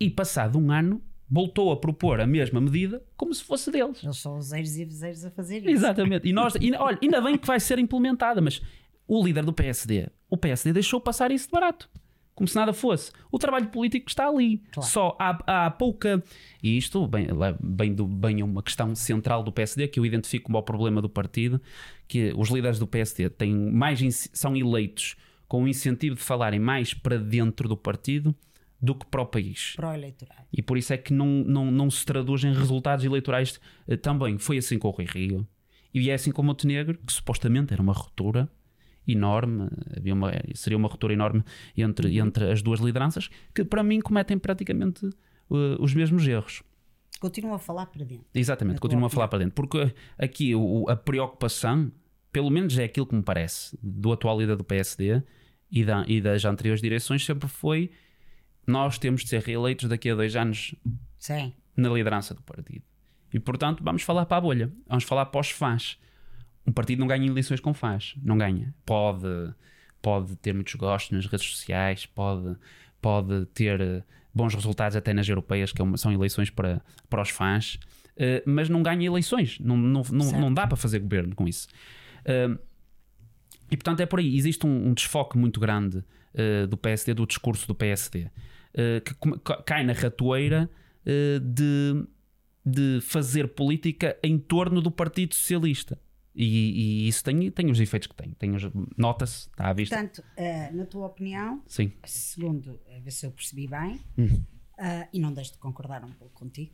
e passado um ano voltou a propor a mesma medida como se fosse deles. Eles são os eiros e viseiros a fazer isso. Exatamente. E nós, e, olha, ainda bem que vai ser implementada, mas o líder do PSD, o PSD deixou passar isso de barato. Como se nada fosse. O trabalho político está ali. Claro. Só há, há, pouca. E isto bem, bem, do, bem uma questão central do PSD, que eu identifico como o problema do partido, que os líderes do PSD têm mais, são eleitos com o incentivo de falarem mais para dentro do partido do que para o país. Para o eleitorado. E por isso é que não, não, não se traduz em resultados eleitorais uh, também. Foi assim com o Rui Rio. E é assim com o Montenegro, que supostamente era uma ruptura enorme, havia uma, seria uma ruptura enorme entre, entre as duas lideranças, que para mim cometem praticamente uh, os mesmos erros. Continuam a falar para dentro. Exatamente, continuam a falar para dentro. Porque aqui o, a preocupação, pelo menos é aquilo que me parece, do atual líder do PSD e, da, e das anteriores direções, sempre foi nós temos de ser reeleitos daqui a dois anos Sim. na liderança do partido. E portanto vamos falar para a bolha, vamos falar para os fãs. Um partido não ganha eleições com fãs, não ganha. Pode, pode ter muitos gostos nas redes sociais, pode, pode ter eh, bons resultados até nas europeias, que é são eleições para, para os fãs, uh, mas não ganha eleições, não, não, não, não, dá para fazer governo com isso. Uh, e portanto é por aí, existe um, um desfoque muito grande uh, do PSD, do discurso do PSD, que cai na ratoeira de, de fazer política em torno do Partido Socialista. E, e, isso tem, tem os efeitos que tem. tem Nota-se, está à vista. Portanto, uh, na tua opinião, Sim. segundo, a ver se eu percebi bem, uh, e não deixo de concordar um pouco contigo,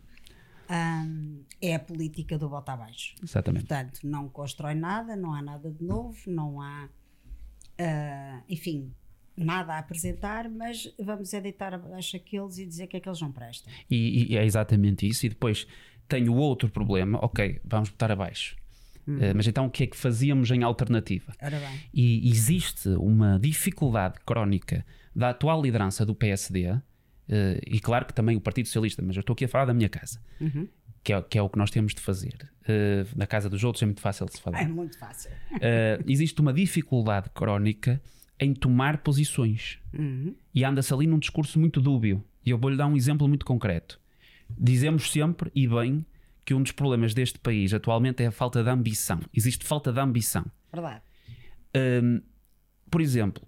um, é a política do bota abaixo. Exatamente. Portanto, não constrói nada, não há nada de novo, não há, uh, enfim, nada a apresentar, mas vamos editar abaixo aqueles e dizer que aqueles não prestam. E, e é exatamente isso. E depois tem o outro problema, ok, vamos botar abaixo Hum. Uh, mas então o que é que fazíamos em alternativa? E existe uma dificuldade crónica da atual liderança do PSD, uh, eh, e claro que também o Partido Socialista, mas eu estou aqui a falar da minha casa. Uhum. Que é, que é, o que nós temos de fazer. Uh, na casa dos outros é muito fácil de se falar. É muito fácil. Existe uma dificuldade crónica em tomar posições. Uhum. E anda-se ali num discurso muito dúbio. E eu vou-lhe dar um exemplo muito concreto. Dizemos sempre, e bem, que um dos problemas deste país atualmente é a falta de ambição. Existe falta de ambição. Verdade. Um, por exemplo,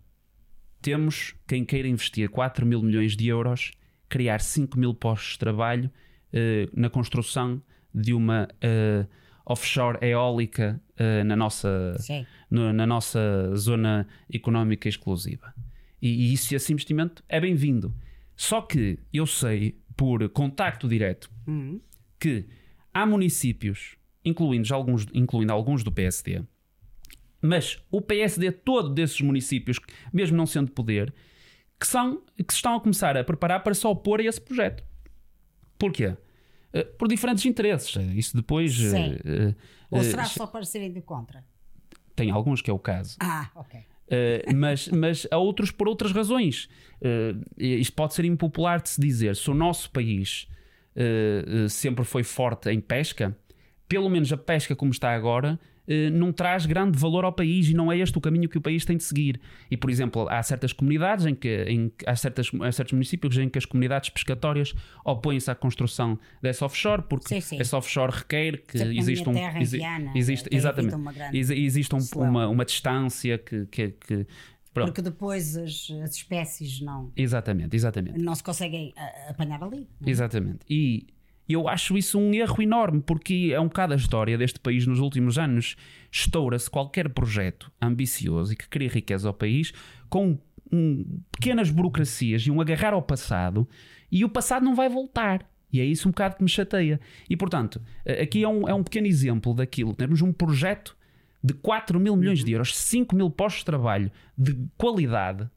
temos quem queira investir 4 mil milhões de euros, criar 5 mil postos de trabalho uh, na construção de uma uh, offshore eólica uh, na, nossa, no, na nossa zona económica exclusiva. E, e isso, esse investimento é bem-vindo. Só que eu sei, por contacto direto, uhum. que há municípios, incluindo alguns, incluindo alguns do PSD, mas o PSD todo desses municípios, mesmo não sendo poder, que, são, que se estão a começar a preparar para se opor a esse projeto. Porquê? Eh, por diferentes interesses. Isso depois. Sim. Uh, uh, Ou será só para serem de contra? Tem alguns que é o caso. Ah, ok. Uh, mas, mas há outros por outras razões. isto pode ser impopular de se dizer. Se o nosso país uh, sempre foi forte em pesca, pelo menos a pesca como está agora, uh, não traz grande valor ao país e não é este o caminho que o país tem de seguir. E, por exemplo, há certas comunidades, em que, em, há, certas, há certos municípios em que as comunidades pescatórias opõem-se à construção dessa offshore, porque sim, sim. essa offshore requer que exista um. Exi, existe, exatamente. Uma, existe um, uma, uma distância que, que, que. Porque depois as, as espécies não. Exatamente, exatamente. Não se conseguem apanhar ali. É? Exatamente. E eu acho isso um erro enorme, porque é um bocado a história deste país nos últimos anos. Estoura-se qualquer projeto ambicioso e que cria riqueza ao país com um, pequenas burocracias e um agarrar ao passado, e o passado não vai voltar. E é isso um bocado que me chateia. E portanto, aqui é um, é um pequeno exemplo daquilo. Temos um projeto de 4 mil milhões de euros, 5 mil postos de trabalho de qualidade,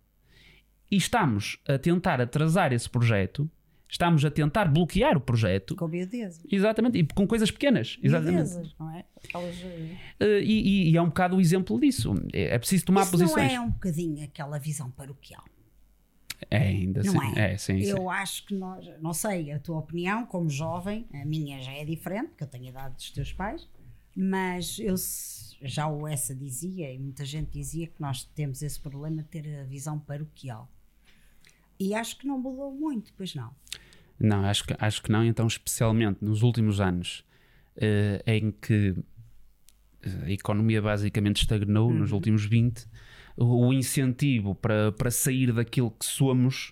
e estamos a tentar atrasar esse projeto, estamos a tentar bloquear o projeto. Com miudezas. Exatamente, e com coisas pequenas. Exatamente. não é? Aquelas... Uh, e, e, é um bocado o exemplo disso. É, é preciso tomar Isso posições. Não é um bocadinho aquela visão paroquial. É, ainda não sim. É? é sim, eu sim. acho que nós, não sei, a tua opinião, como jovem, a minha já é diferente, porque eu tenho a idade dos teus pais, mas eu já o essa dizia, e muita gente dizia que nós temos esse problema de ter a visão paroquial. E acho que não mudou muito, pois não. Não, acho que, acho que não, então, especialmente nos últimos anos uh, em que eh, a economia basicamente estagnou, uhum. nos últimos 20, o, o incentivo para, para sair daquilo que somos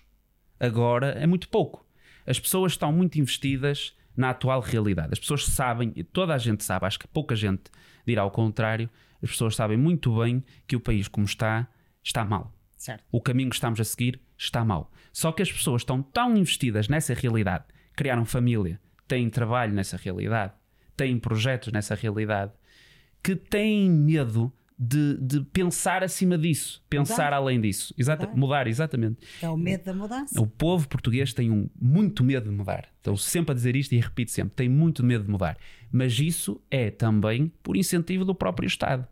agora é muito pouco. As pessoas estão muito investidas na atual realidade. As pessoas sabem, e toda a gente sabe, acho que pouca gente dirá ao contrário, as pessoas sabem muito bem que o país como está, está mal. Certo. O caminho que estamos a seguir está mal. Só que as pessoas estão tão investidas nessa realidade, criaram família, têm trabalho nessa realidade, têm projetos nessa realidade, que têm medo de, de pensar acima disso, pensar mudar. além disso. Exata, mudar. mudar. exatamente. É o medo da mudança. O povo português tem um, muito medo de mudar. Estou sempre a dizer isto e repito sempre: tem muito medo de mudar. Mas isso é também por incentivo do próprio Estado.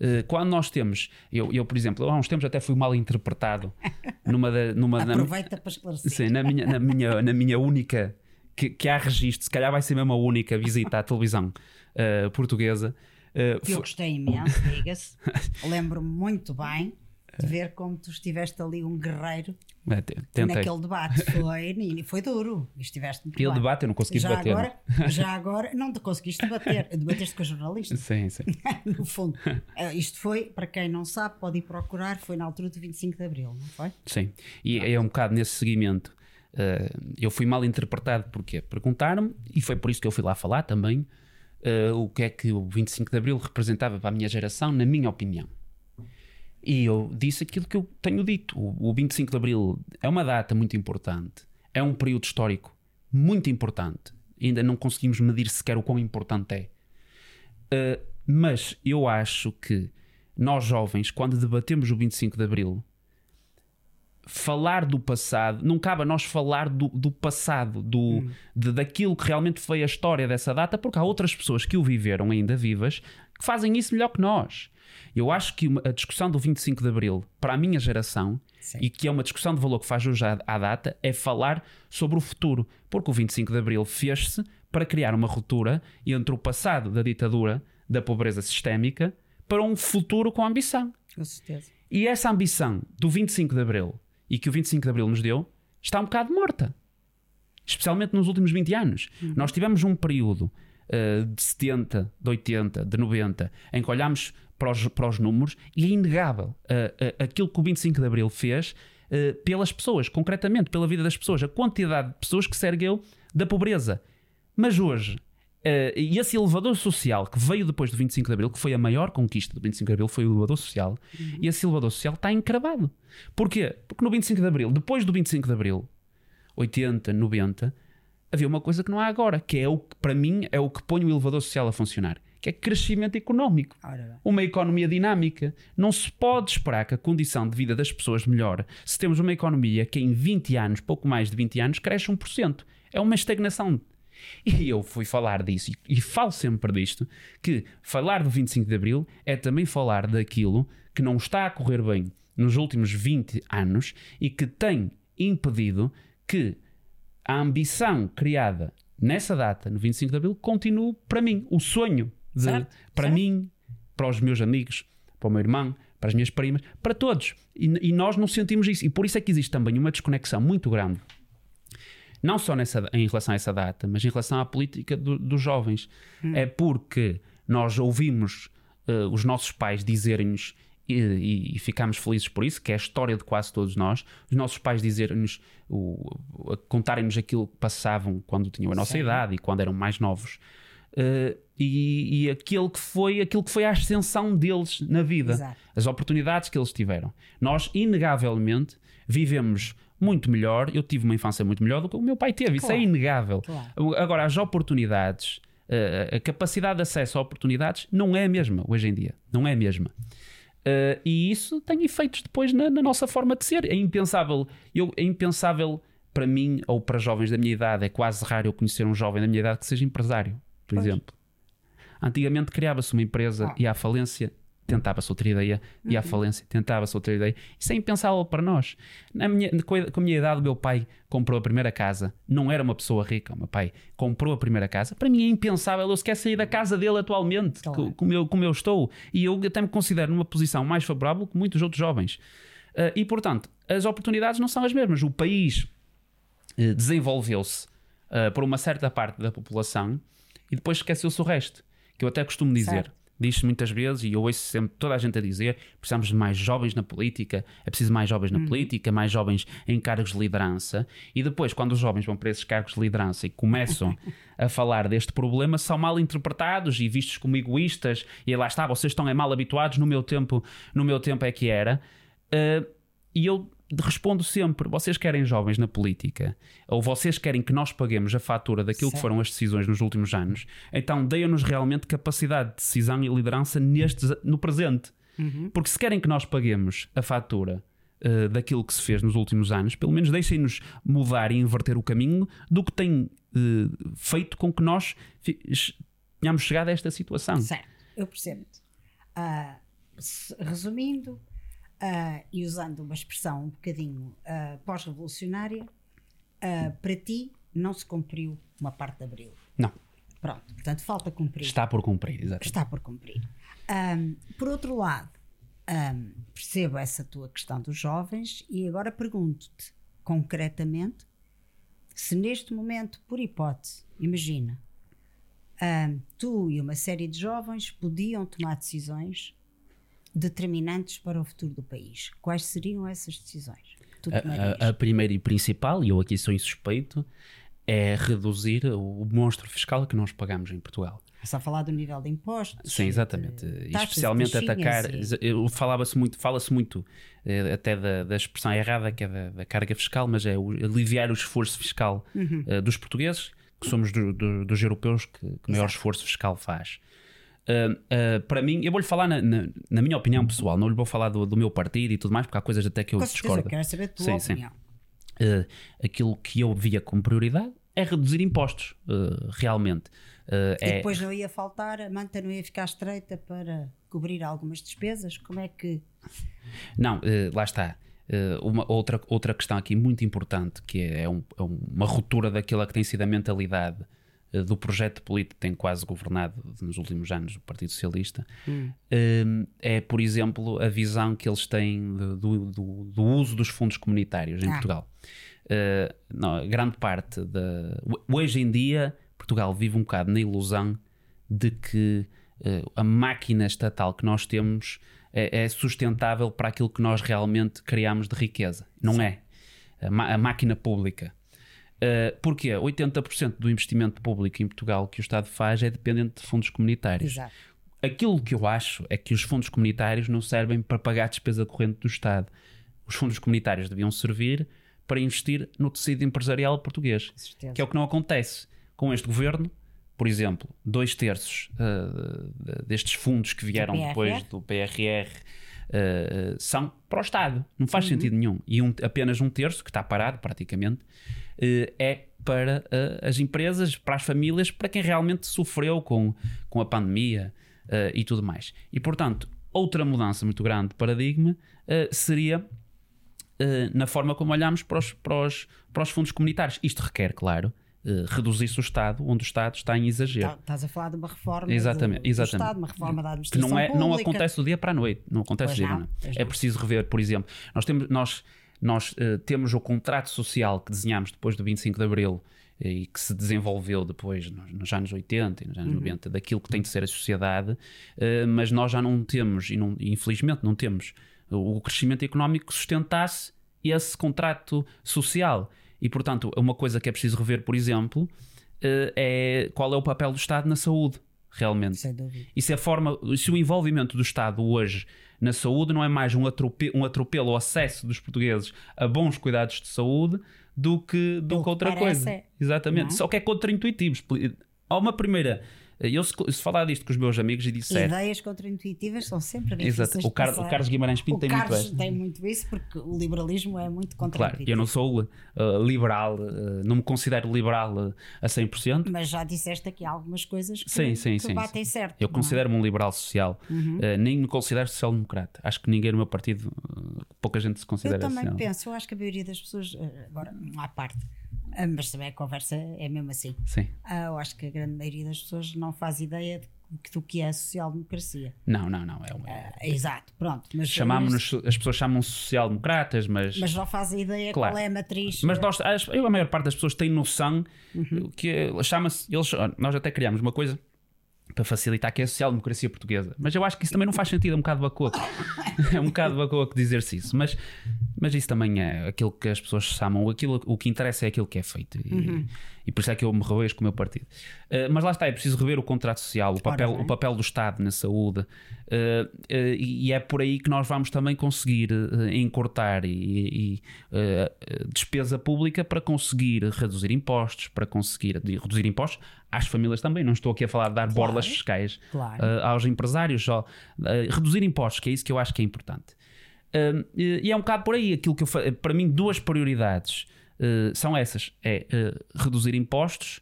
Uh, quando nós temos, eu, eu, por exemplo, há uns tempos até fui mal interpretado numa da, numa Aproveita na, para esclarecer. Sim, na minha, na minha, na minha única que, que há registro, se calhar vai ser mesmo a única visita à televisão uh, portuguesa Uh, eu gostei imenso, diga-se. Lembro-me muito bem. De ver como tu estiveste ali um guerreiro É, Tentei. naquele debate. Foi, foi duro. Estiveste muito E bem. debate eu não consegui já debater. Agora, já agora, não te conseguiste debater. Debateste com a jornalista. Sim, sim. no fundo. Eh, isto foi, para quem não sabe, pode ir procurar, foi na altura do 25 de Abril, não foi? Sim, e é um bocado nesse seguimento. Uh, eu fui mal interpretado porque perguntaram-me, e foi por isso que eu fui lá falar também, uh, o que é que o 25 de Abril representava para a minha geração, na minha opinião. E eu disse aquilo que eu tenho dito. O, o 25 de Abril é uma data muito importante, é um período histórico muito importante. Ainda não conseguimos medir sequer o quão importante é. Uh, mas eu acho que nós jovens, quando debatemos o 25 de Abril, falar do passado, não cabe a nós falar do, do passado, do, de, daquilo que realmente foi a história dessa data, porque há outras pessoas que o viveram ainda vivas que fazem isso melhor que nós. Eu acho que a discussão do 25 de Abril, para a minha geração, Sim. e que é uma discussão de valor que faz hoje à, à data, é falar sobre o futuro. Porque o 25 de Abril fez-se para criar uma ruptura entre o passado da ditadura, da pobreza sistémica, para um futuro com ambição. Com certeza. E essa ambição do 25 de Abril e que o 25 de Abril nos deu está um bocado morta. Especialmente nos últimos 20 anos. Nós tivemos um período eh, de 70, de 80, de 90, em que olhámos para os, para os números e é inegável eh, aquilo que o 25 de Abril fez pelas pessoas, concretamente pela vida das pessoas, a quantidade de pessoas que se ergueu da pobreza. Mas hoje, e esse elevador social que veio depois do 25 de Abril, que foi a maior conquista do 25 de Abril, foi o elevador social, e esse elevador social está encravado. Porquê? Porque no 25 de Abril, depois do 25 de Abril, 80, 90, havia uma coisa que não há agora, que é o que, para mim, é o que põe o elevador social a funcionar, que é crescimento económico uma economia dinâmica. Não se pode esperar que a condição de vida das pessoas melhore se temos uma economia que em 20 anos, pouco mais de 20 anos, cresce 1%. É uma estagnação. E eu fui falar disso e, e falo sempre disto: que falar do 25 de Abril é também falar daquilo que não está a correr bem nos últimos 20 anos e que tem impedido que a ambição criada nessa data, no 25 de Abril, continue para mim. O sonho de, Certo, para certo. mim, para os meus amigos, para o meu irmão, para as minhas primas, para todos. E, e nós não sentimos isso. E por isso é que existe também uma desconexão muito grande. Não só nessa, em relação a essa data, mas em relação à política do- dos jovens. É porque nós ouvimos eh, os nossos pais dizerem-nos e, e, e ficamos felizes por isso, que é a história de quase todos nós. Os nossos pais dizerem-nos, contarem-nos aquilo que passavam quando tinham a nossa Sim. idade e quando eram mais novos. Eh, e, e aquilo que foi aquilo que foi a ascensão deles na vida, Exato. as oportunidades que eles tiveram. Nós, inegavelmente, vivemos muito melhor. Eu tive uma infância muito melhor do que o meu pai teve, isso é Claro. inegável. Claro. Agora, as oportunidades, eh, a capacidade de acesso a oportunidades não é a mesma hoje em dia. Não é a mesma. Eh, e isso tem efeitos depois na, na nossa forma de ser. É impensável. Eu, é impensável para mim ou para jovens da minha idade. É quase raro eu conhecer um jovem da minha idade que seja empresário, por Pois. exemplo. Antigamente criava-se uma empresa Ah. e à falência tentava-se outra ideia e Uhum. à falência tentava-se outra ideia. Isso é impensável para nós. Na minha, com a minha idade, o meu pai comprou a primeira casa. Não era uma pessoa rica, o meu pai comprou a primeira casa. Para mim é impensável eu sequer sair da casa dele atualmente, Claro. co- como, eu, como eu estou. E eu até me considero numa posição mais favorável que muitos outros jovens. Ah, e portanto, as oportunidades não são as mesmas. O país eh, desenvolveu-se eh, por uma certa parte da população e depois esqueceu-se o resto. Que eu até costumo dizer. Certo. Diz-se muitas vezes, e eu ouço sempre toda a gente a dizer: precisamos de mais jovens na política, é preciso mais jovens na política, mais jovens em cargos de liderança. E depois, quando os jovens vão para esses cargos de liderança e começam a falar deste problema, são mal interpretados e vistos como egoístas. E lá está, vocês estão é mal habituados, no meu tempo, no meu tempo é que era. Uh, e eu respondo sempre: vocês querem jovens na política, ou vocês querem que nós paguemos a fatura daquilo que Certo. foram as decisões nos últimos anos, então deem-nos realmente capacidade de decisão e liderança nestes, no presente. Porque se querem que nós paguemos a fatura uh, daquilo que se fez nos últimos anos, pelo menos deixem-nos mudar e inverter o caminho do que tem uh, feito com que nós tenhamos chegado a esta situação. Certo, eu percebo-te. Ah, se- resumindo, ah, e usando uma expressão um bocadinho ah, pós-revolucionária, ah, para ti não se cumpriu uma parte de abril. Não, Pronto, portanto falta cumprir. está por cumprir, exatamente. Está por cumprir. Ahm, por outro lado, Um, percebo essa tua questão dos jovens e agora pergunto-te concretamente se neste momento, por hipótese, imagina, um, tu e uma série de jovens podiam tomar decisões determinantes para o futuro do país. Quais seriam essas decisões? A, a, a, primeira e principal, e eu aqui sou insuspeito, é reduzir o monstro fiscal que nós pagamos em Portugal. Está a falar do nível de impostos. Sim, exatamente. E especialmente atacar. Falava-se muito, fala-se muito eh, até da, da, expressão errada que é da, da, carga fiscal, mas é o, aliviar o esforço fiscal uhum. uh, dos portugueses, que somos do, do, dos europeus que, que maior esforço fiscal faz. Uh, uh, para mim, eu vou-lhe falar na, na, na, minha opinião pessoal, não lhe vou falar do, do, meu partido e tudo mais, porque há coisas até que eu Com discordo. Quero saber a tua sim, opinião. Sim. Uh, aquilo que eu via como prioridade é reduzir impostos, realmente. e é... depois não ia faltar, a manta não ia ficar estreita para cobrir algumas despesas? Como é que. Não, lá está. uma, outra, outra questão aqui muito importante, que é, é, um, é uma ruptura daquela que tem sido a mentalidade do projeto político que tem quase governado nos últimos anos o Partido Socialista hum. Ehm, é, por exemplo, a visão que eles têm do, do, do uso dos fundos comunitários em ah. Portugal. Uh, não, grande parte da. Hoje em dia, Portugal vive um bocado na ilusão de que uh, a máquina estatal que nós temos é, é, sustentável para aquilo que nós realmente criamos de riqueza. Não Sim. é. A, a máquina pública Uh, porque 80% do investimento público em Portugal que o Estado faz é dependente de fundos comunitários. Exato. Aquilo que eu acho é que os fundos comunitários não servem para pagar a despesa corrente do Estado. Os fundos comunitários deviam servir para investir no tecido empresarial português, que é o que não acontece com este governo. Por exemplo, dois terços uh, destes fundos que vieram depois do PRR uh, são para o Estado. Não faz uhum. sentido nenhum. E um, apenas um terço, que está parado praticamente, é para uh, as empresas, para as famílias, para quem realmente sofreu com, com a pandemia e tudo mais. E portanto, outra mudança muito grande de paradigma seria na forma como olhamos para os, para, os, para os fundos comunitários. Isto requer, claro, Uh, reduzisse o Estado onde o Estado está em exagero. Tá, estás a falar de uma reforma exatamente, do, exatamente. do Estado, uma reforma da administração que não, é, pública. não acontece do dia para a noite, não acontece do dia não, É preciso rever, por exemplo, nós temos, nós, nós uh, temos o contrato social que desenhámos depois do 25 de Abril eh, e que se desenvolveu depois nos, nos anos 80 e nos anos uhum. 90 daquilo que tem de ser a sociedade, uh, mas nós já não temos, e não, infelizmente não temos, o crescimento económico que sustentasse esse contrato social. E, portanto, uma coisa que é preciso rever, por exemplo, é qual é o papel do Estado na saúde, realmente. E se a forma, se o envolvimento do Estado hoje na saúde não é mais um atropelo, um atropelo ao acesso dos portugueses a bons cuidados de saúde do que, do que outra coisa. Exatamente. Não? Só que é contra-intuitivo. Há uma primeira eu, se, se falar disto com os meus amigos e disser. Ideias contraintuitivas são sempre difíceis. Exato. O, Car o Carlos Guimarães Pinto o tem Carlos muito isso. tem muito isso porque o liberalismo é muito contraintuitivo. Claro, eu não sou uh, liberal, uh, não me considero liberal uh, a 100%. Mas já disseste aqui algumas coisas que, sim, sim, que sim, batem sim. certo. Eu é? considero-me um liberal social, uhum. uh, nem me considero social-democrata. Acho que ninguém no meu partido, pouca gente se considera Eu também penso, eu acho que a maioria das pessoas, agora, há parte mas também a conversa é mesmo assim. Sim. Ah, eu acho que a grande maioria das pessoas não faz ideia de, do que é a social-democracia. Não, não, não. É uma... uh, exato, pronto. Chamamos as pessoas chamam-se social-democratas, mas. Mas não fazem ideia claro. qual é a matriz. Mas nós, eu, a maior parte das pessoas tem noção uhum. que chama-se. Nós até criamos uma coisa para facilitar que é a social-democracia portuguesa. Mas eu acho que isso também não faz sentido, é um bocado bacoco. é um bocado bacoco dizer-se isso. Mas, mas isso também é aquilo que as pessoas chamam, aquilo, o que interessa é aquilo que é feito. E, uhum. E por isso é que eu me revejo com o meu partido. Uh, mas lá está, é preciso rever o contrato social, o papel, o papel do Estado na saúde. Uh, uh, e é por aí que nós vamos também conseguir encurtar e, e despesa pública para conseguir reduzir impostos, para conseguir reduzir impostos às famílias também. Não estou aqui a falar de dar claro, borlas fiscais claro. aos empresários, só reduzir impostos, que é isso que eu acho que é importante. E é um bocado por aí aquilo que eu para mim duas prioridades são essas: é reduzir impostos,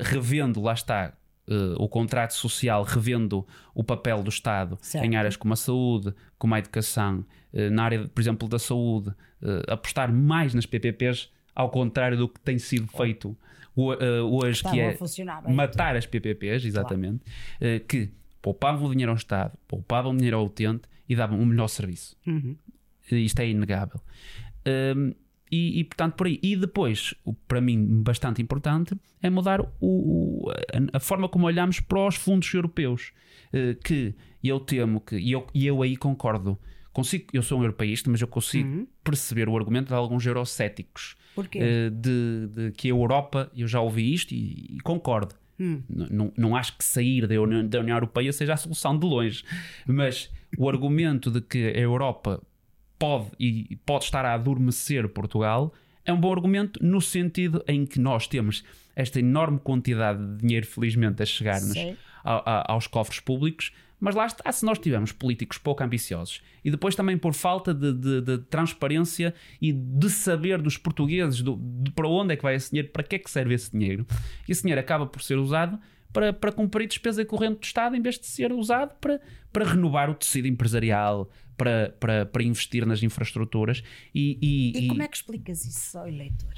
revendo, lá está. o contrato social revendo o papel do Estado certo. em áreas como a saúde, como a educação, na área, por exemplo, da saúde, apostar mais nas PPPs, ao contrário do que tem sido feito uh, hoje, que é matar as PPPs, exatamente, claro. uh, que poupavam dinheiro ao Estado, poupavam dinheiro ao utente e davam um melhor serviço. Uhum. Isto é inegável. Um, e, e, portanto, por aí. E depois, o, para mim, bastante importante, é mudar o, o, a, a, forma como olhamos para os fundos europeus. Uh, que eu temo que, e eu, eu aí concordo, consigo, eu sou um europeísta, mas eu consigo uhum. perceber o argumento de alguns eurocéticos. Uh, de, de, que a Europa, eu já ouvi isto e, e concordo. Hum. Não, não acho que sair da União, da União Europeia seja a solução de longe, mas o argumento de que a Europa pode e pode estar a adormecer Portugal é um bom argumento no sentido em que nós temos esta enorme quantidade de dinheiro, felizmente, a chegar-nos aos cofres públicos, mas lá está, se nós tivermos políticos pouco ambiciosos e depois também por falta de, de, de transparência e de saber dos portugueses do, de para onde é que vai esse dinheiro, para que é que serve esse dinheiro, e esse dinheiro acaba por ser usado para, para cumprir despesa corrente do Estado em vez de ser usado para, para renovar o tecido empresarial, para, para, para investir nas infraestruturas. E, e, e como é que explicas isso ao eleitor?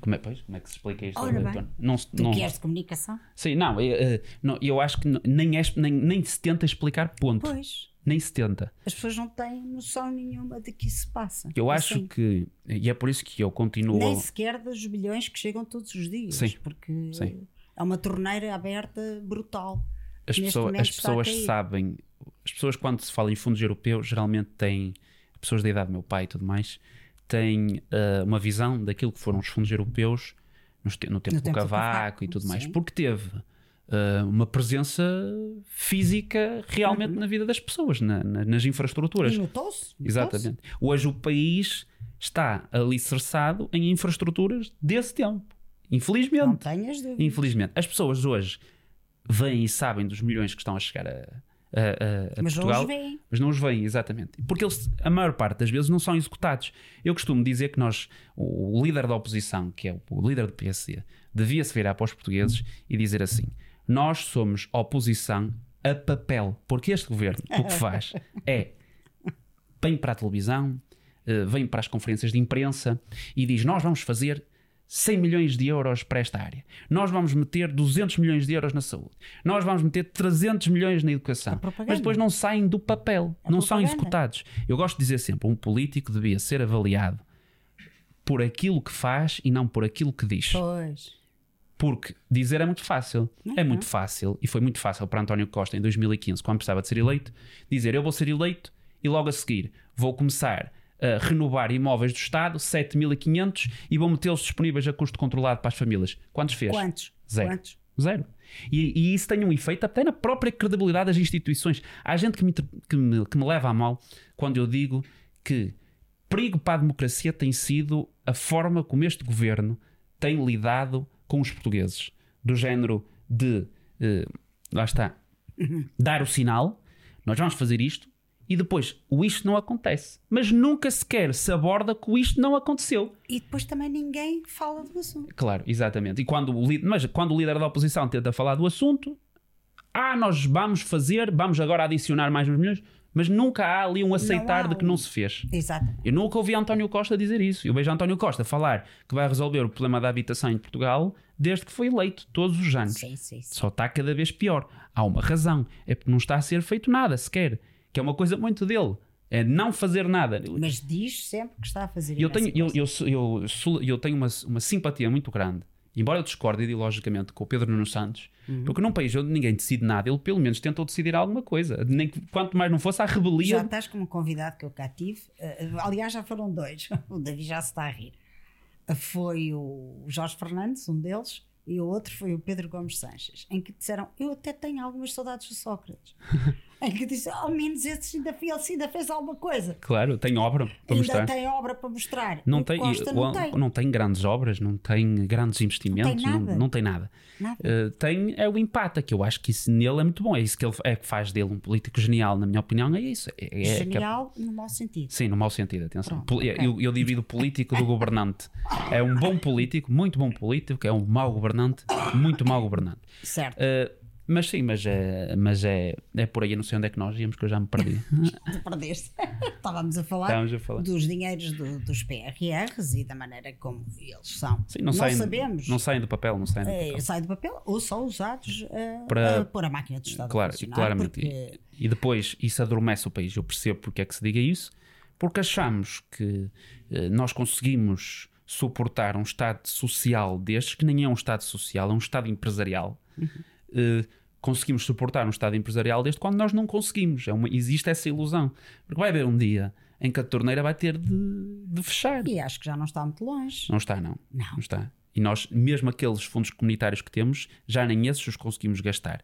Como é, pois, como é que se explica isto? Ora bem, não, tu não, queres de comunicação? Sim, não eu, eh, não, eu acho que nem, é, nem, nem se tenta explicar ponto. Pois. Nem se tenta. As pessoas não têm noção nenhuma de que isso se passa. Eu assim. acho que, e é por isso que eu continuo. Nem sequer dos bilhões que chegam todos os dias. Sim. Porque Sim. é uma torneira aberta brutal. As, pessoa, as pessoas sabem, as pessoas quando se fala em fundos europeus, geralmente têm, pessoas da idade do meu pai e tudo mais, tem uh, uma visão daquilo que foram os fundos europeus no, tempo, no tempo do Cavaco, Cavaco, e tudo sim. mais, porque teve uh, uma presença física realmente uhum. na vida das pessoas, na, na, nas infraestruturas. E notou-se. Exatamente. Hoje o país está alicerçado em infraestruturas desse tempo. Infelizmente. Não tenhas. Infelizmente. As pessoas hoje veem e sabem dos milhões que estão a chegar a, a, a mas Portugal, não os veem. mas não os veem, exatamente. Porque eles, a maior parte das vezes, não são executados. Eu costumo dizer que nós, o, líder da oposição, que é o, líder do PSD, devia-se virar para os portugueses e dizer assim: nós somos oposição a papel. Porque este governo o que faz é vem para a televisão, eh, vem para as conferências de imprensa e diz: Nós vamos fazer 100 milhões de euros para esta área. Nós vamos meter 200 milhões de euros na saúde. Nós vamos meter 300 milhões na educação. Mas depois não saem do papel, a não são executados. Eu gosto de dizer sempre: um político devia ser avaliado por aquilo que faz e não por aquilo que diz. Pois. Porque dizer é muito fácil. Uhum. É muito fácil. E foi muito fácil para António Costa em 2015, quando precisava de ser eleito, dizer eu vou ser eleito e logo a seguir vou começar uh, renovar imóveis do Estado, 7.500, e vão metê-los disponíveis a custo controlado para as famílias. Quantos fez? Quantos? Zero. Quantos? Zero. E, e, isso tem um efeito até na própria credibilidade das instituições. Há gente que me, que me, que me leva a mal quando eu digo que perigo para a democracia tem sido a forma como este governo tem lidado com os portugueses. Do género de, uh, lá está, uhum. dar o sinal, nós vamos fazer isto, e depois o isto não acontece. Mas nunca sequer se aborda que o isto não aconteceu. E depois também ninguém fala do assunto. Claro, exatamente. E quando o, mas quando o líder da oposição tenta falar do assunto, ah, nós vamos fazer, vamos agora adicionar mais uns milhões, mas nunca há ali um aceitar de que não se fez. Exato. Eu nunca ouvi António Costa dizer isso. Eu vejo António Costa falar que vai resolver o problema da habitação em Portugal desde que foi eleito, todos os anos. Sim, sim, sim. Só está cada vez pior. Há uma razão. É porque não está a ser feito nada sequer que é uma coisa muito dele. É não fazer nada. Mas diz sempre que está a fazer eu tenho eu, eu, eu, eu, eu tenho uma, uma simpatia muito grande, embora eu discorde ideologicamente com o Pedro Nuno Santos, uhum. porque num país onde ninguém decide nada, ele pelo menos tentou decidir alguma coisa. Nem que, quanto mais não fosse a rebelião. Já estás como convidado que eu cá tive. Uh, aliás, já foram dois. o Davi já se está a rir. Uh, foi o Jorge Fernandes, um deles, e o outro foi o Pedro Gomes Sanches, em que disseram: Eu até tenho algumas saudades de Sócrates. em que disse: Ao menos esse ainda, ele ainda fez alguma coisa. Claro, tem obra para ainda mostrar. tem obra para mostrar. Não, tem, Costa não, tem. não tem grandes obras, não tem grandes investimentos, não tem nada. Não, não tem nada. nada. Uh, tem é o empata, que eu acho que isso nele é muito bom. É isso que ele é que faz dele um político genial, na minha opinião. É isso. É, é, genial é, no mau sentido. Sim, no mau sentido, atenção. Pronto, okay. eu, eu divido o político do governante. É um bom político, muito bom político, é um mau governante, muito mau governante. Certo. Uh, Mas sim, mas é, mas é, é por aí, eu não sei onde é que nós íamos, que eu já me perdi. Tu perdeste. Estávamos a falar, Estávamos a falar. dos dinheiros do- dos PRRs e da maneira como eles são. Sim, não, saem, sabemos. Não saem do papel, não saem do eh, papel. sai do papel ou são usados eh, Para- pôr a máquina do Estado Claro, a e claramente. Porque, E, e depois isso adormece o país. Eu percebo porque é que se diga isso, porque achamos que eh, nós conseguimos suportar um Estado social destes, que nem é um Estado social, é um Estado empresarial. Eh, conseguimos suportar um Estado empresarial deste quando nós não conseguimos. É uma, existe essa ilusão. Porque vai haver um dia em que a torneira vai ter de, de fechar. e acho que já não está muito longe. Não está, não. Não. está. E nós, mesmo aqueles fundos comunitários que temos, já nem esses os conseguimos gastar.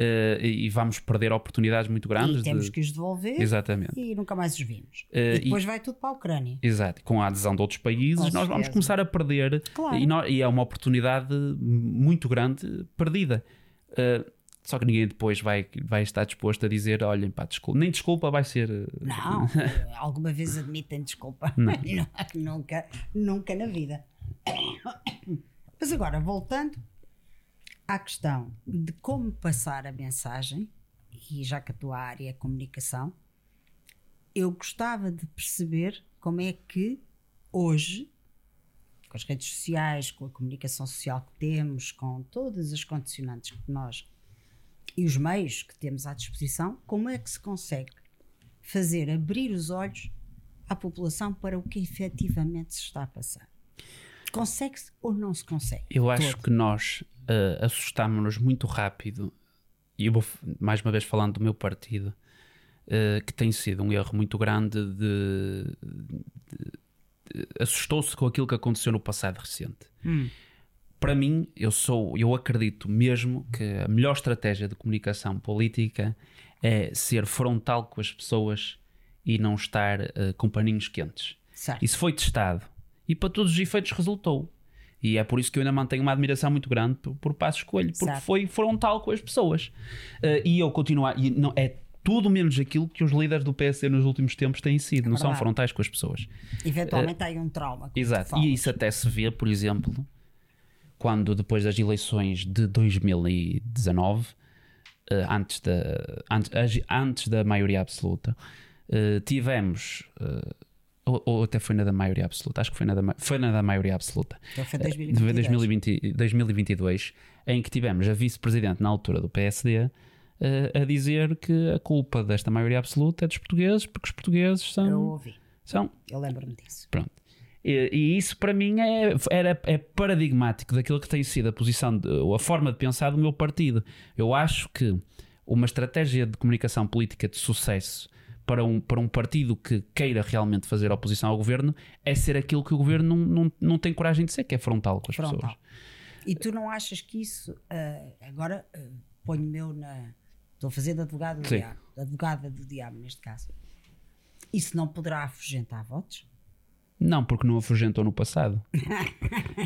Eh, e vamos perder oportunidades muito grandes. E temos de- que os devolver Exatamente. e nunca mais os vimos. Eh, e depois vai tudo para a Ucrânia. Exato. Com a adesão de outros países, Com nós vamos começar a perder. Claro. E, nó- e é uma oportunidade muito grande perdida. Eh, só que ninguém depois vai, vai estar disposto a dizer: olhem, pá, desculpa. Nem desculpa vai ser. eh, Não, alguma vez admitem desculpa. nunca, nunca na vida. Mas agora, voltando à questão de como passar a mensagem, e já que a tua área é comunicação, eu gostava de perceber como é que hoje, com as redes sociais, com a comunicação social que temos, com todas as condicionantes que nós e os meios que temos à disposição, como é que se consegue fazer abrir os olhos à população para o que efetivamente se está a passar? Consegue-se ou não se consegue? Eu acho Todo. que nós uh, assustámos-nos muito rápido, e eu vou mais uma vez falando do meu partido, uh, que tem sido um erro muito grande de. de- de- assustou-se com aquilo que aconteceu no passado recente. Para mim, eu sou, eu acredito mesmo que a melhor estratégia de comunicação política é ser frontal com as pessoas e não estar uh, com paninhos quentes. Certo. Isso foi testado e para todos os efeitos resultou. E é por isso que eu ainda mantenho uma admiração muito grande por, por Passos Coelho, porque Certo. foi frontal com as pessoas. Eh, e eu continuar, e não, é tudo menos aquilo que os líderes do PSD nos últimos tempos têm sido, não são frontais com as pessoas. Eventualmente há aí um trauma. Exato. E isso até se vê, por exemplo, quando depois das eleições de 2019, eh, antes, da, antes, antes da maioria absoluta, eh, tivemos. eh, ou, ou até foi na da maioria absoluta, acho que foi na da, foi na da maioria absoluta. Então foi de 2022. 2020 2022, em que tivemos a vice-presidente na altura do PSD a dizer que a culpa desta maioria absoluta é dos portugueses, porque os portugueses Eu são. ouvi. são Eu lembro-me disso. Pronto. E, e isso para mim é, era, é paradigmático daquilo que tem sido a posição, de- ou a forma de pensar do meu partido. Eu acho que uma estratégia de comunicação política de sucesso para um, para um partido que queira realmente fazer oposição ao governo é ser aquilo que o governo não, não, não tem coragem de ser, que é frontal com as Frontal. pessoas. E tu não achas que isso, ah, agora ah, ponho-me eu na. Estou a fazer de advogado do Sim. diabo, advogada do diabo neste caso. Isso não poderá afugentar votos? Não, porque não afugentou no passado.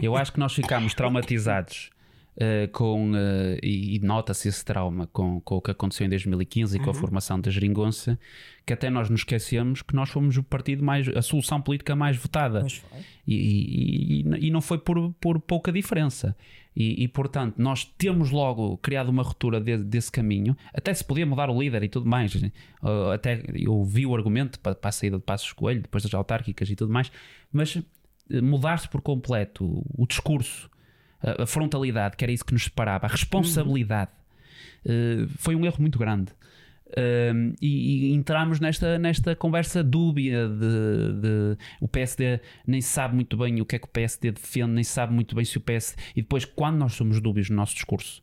Eu acho que nós ficámos traumatizados eh, com, eh, e, e nota-se esse trauma com, com o que aconteceu em 2015 e com a formação da geringonça, que até nós nos esquecemos que nós fomos o partido mais, a solução política mais votada. E, e- e- e não foi por, por pouca diferença. E, portanto, nós temos logo criado uma ruptura de- desse caminho. Até se podia mudar o líder e tudo mais. Uh, até eu vi o argumento para, para a saída de Passos Coelho, depois das autárquicas e tudo mais. Mas eh, mudar-se por completo o discurso, a, frontalidade, que era isso que nos separava, a responsabilidade, eh, foi um erro muito grande. Um, e, e entramos nesta, nesta conversa dúbia de, de- o PSD nem sabe muito bem o que é que o PSD defende, nem sabe muito bem se o PSD. E depois, quando nós somos dúbios no nosso discurso,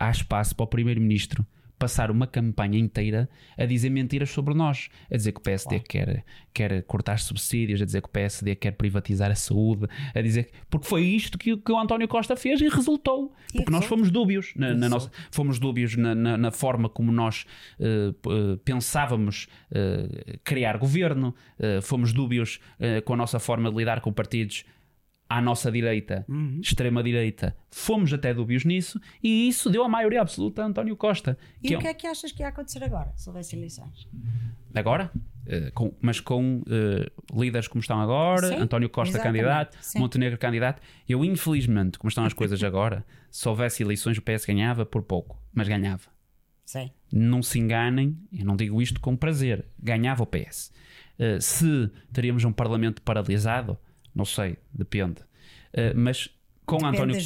há espaço para o Primeiro-Ministro passar uma campanha inteira a dizer mentiras sobre nós, a dizer que o PSD quer, quer cortar subsídios, a dizer que o PSD quer privatizar a saúde, a dizer que- porque foi isto que, o- que o António Costa fez e resultou. E Porque nós fomos dúbios na, na nossa, fomos dúbios na, na- na forma como nós p- eh, pensávamos eh, criar governo, fomos dúbios com a nossa forma de lidar com partidos à nossa direita, extrema-direita. Fomos até dúbios nisso e isso deu a maioria absoluta a António Costa. E o é um- que é que achas que ia acontecer agora, se houvesse eleições? Agora? Uh, com, mas com uh, líderes como estão agora, Sim, António Costa candidato, sim. Montenegro candidato. Eu, infelizmente, como estão as coisas agora, se houvesse eleições, o PS ganhava por pouco, mas ganhava. Sim. Não se enganem, eu não digo isto com prazer, ganhava o PS. Uh, se teríamos um Parlamento paralisado, não sei, depende. Uh, mas com Depende António.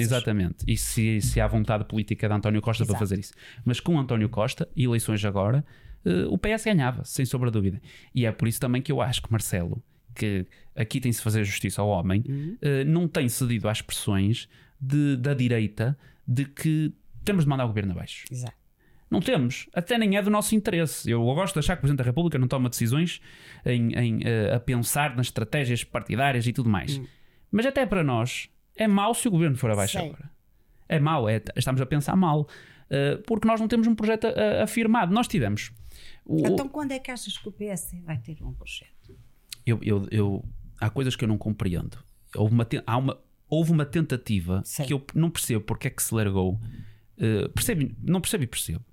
Exatamente. E se, se há vontade política de António Costa Exato. para fazer isso. Mas com António Costa, e eleições agora, eh, o PS ganhava, sem sombra de dúvida. E é por isso também que eu acho que Marcelo, que aqui tem-se fazer justiça ao homem, Uhum. eh, não tem cedido às pressões de- da direita de que temos de mandar o governo abaixo. Exato. Não temos. Até nem é do nosso interesse. Eu gosto de achar que o Presidente da República não toma decisões em, em, eh, a pensar nas estratégias partidárias e tudo mais. Mas até para nós é mau se o governo for abaixo Sei. agora. É mau, é, estamos a pensar mal. Eh, porque nós não temos um projeto eh, afirmado. Nós tivemos. O- Então, quando é que achas que o PSD vai ter um projeto? eu, eu, eu- há coisas que eu não compreendo. Houve uma, há uma, houve uma tentativa que eu não percebo porque é que se largou. percebo, não percebo e percebo.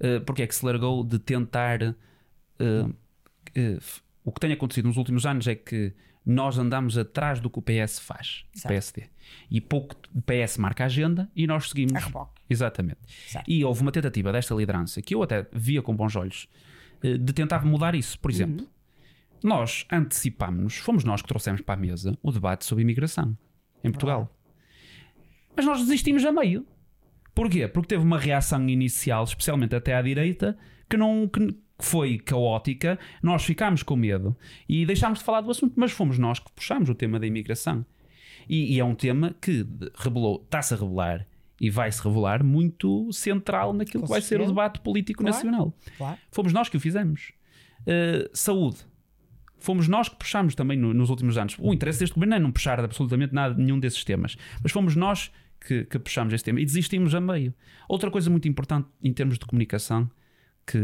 Eh, porque é que se largou de tentar. eh, f- o que tem acontecido nos últimos anos é que nós andamos atrás do que o PS faz, o. PSD. E pouco o PS marca a agenda e nós seguimos. A reboque. Exatamente. Certo. E houve uma tentativa desta liderança que eu até via com bons olhos de tentar mudar isso. Por exemplo, nós antecipámos-nos, fomos nós que trouxemos para a mesa o debate sobre imigração em Portugal. Mas nós desistimos a meio. Porquê? Porque teve uma reação inicial, especialmente até à direita, que não que foi caótica. Nós ficámos com medo e deixámos de falar do assunto, mas fomos nós que puxámos o tema da imigração. E, e é um tema que revelou, está-se a revelar e vai-se revelar muito central naquilo Com que vai ser o debate político Claro. nacional. Claro. Fomos nós que o fizemos. Uh, saúde. Fomos nós que puxámos também no- nos últimos anos. O interesse deste governo é não puxar absolutamente nada, nenhum desses temas. Mas fomos nós que, que puxámos esse tema e desistimos a meio. Outra coisa muito importante em termos de comunicação que,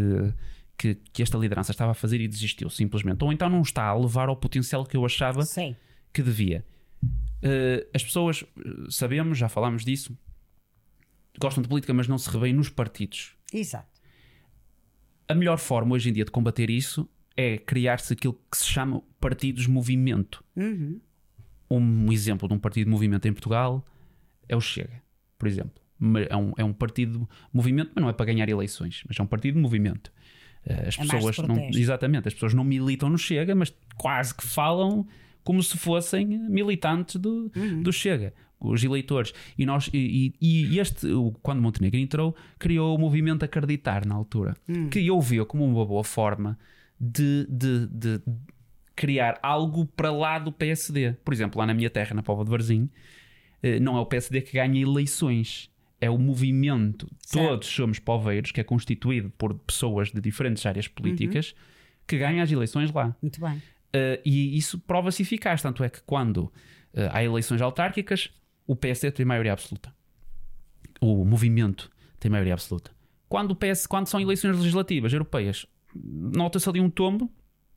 que, que esta liderança estava a fazer e desistiu simplesmente. Ou então não está a levar ao potencial que eu achava Sim. que devia. Uh, as pessoas, sabemos, já falámos disso, gostam de política, mas não se revêem nos partidos. Exato. A melhor forma hoje em dia de combater isso é criar-se aquilo que se chama partidos-movimento. Uhum. Um exemplo de um partido-movimento em Portugal é o Chega, por exemplo. É um, é um partido-movimento, mas não é para ganhar eleições, mas é um partido-movimento. Eh, As É pessoas de não, exatamente, as pessoas não militam no Chega, mas quase que falam como se fossem militantes do, Uhum. do Chega, os eleitores. E nós e, e- este, quando Montenegro entrou, criou o movimento Acreditar na altura, Hum. que eu via como uma boa forma de, de- de criar algo para lá do PSD. Por exemplo, lá na minha terra, na Póvoa de Varzim, não é o PSD que ganha eleições. É o movimento. Certo. Todos somos poveiros, que é constituído por pessoas de diferentes áreas políticas, que ganham as eleições lá. Muito bem. Uh, e isso prova-se eficaz. Tanto é que quando uh, há eleições autárquicas, o PSD tem maioria absoluta. O movimento tem maioria absoluta. Quando, o PS, quando são eleições legislativas europeias, nota-se ali um tombo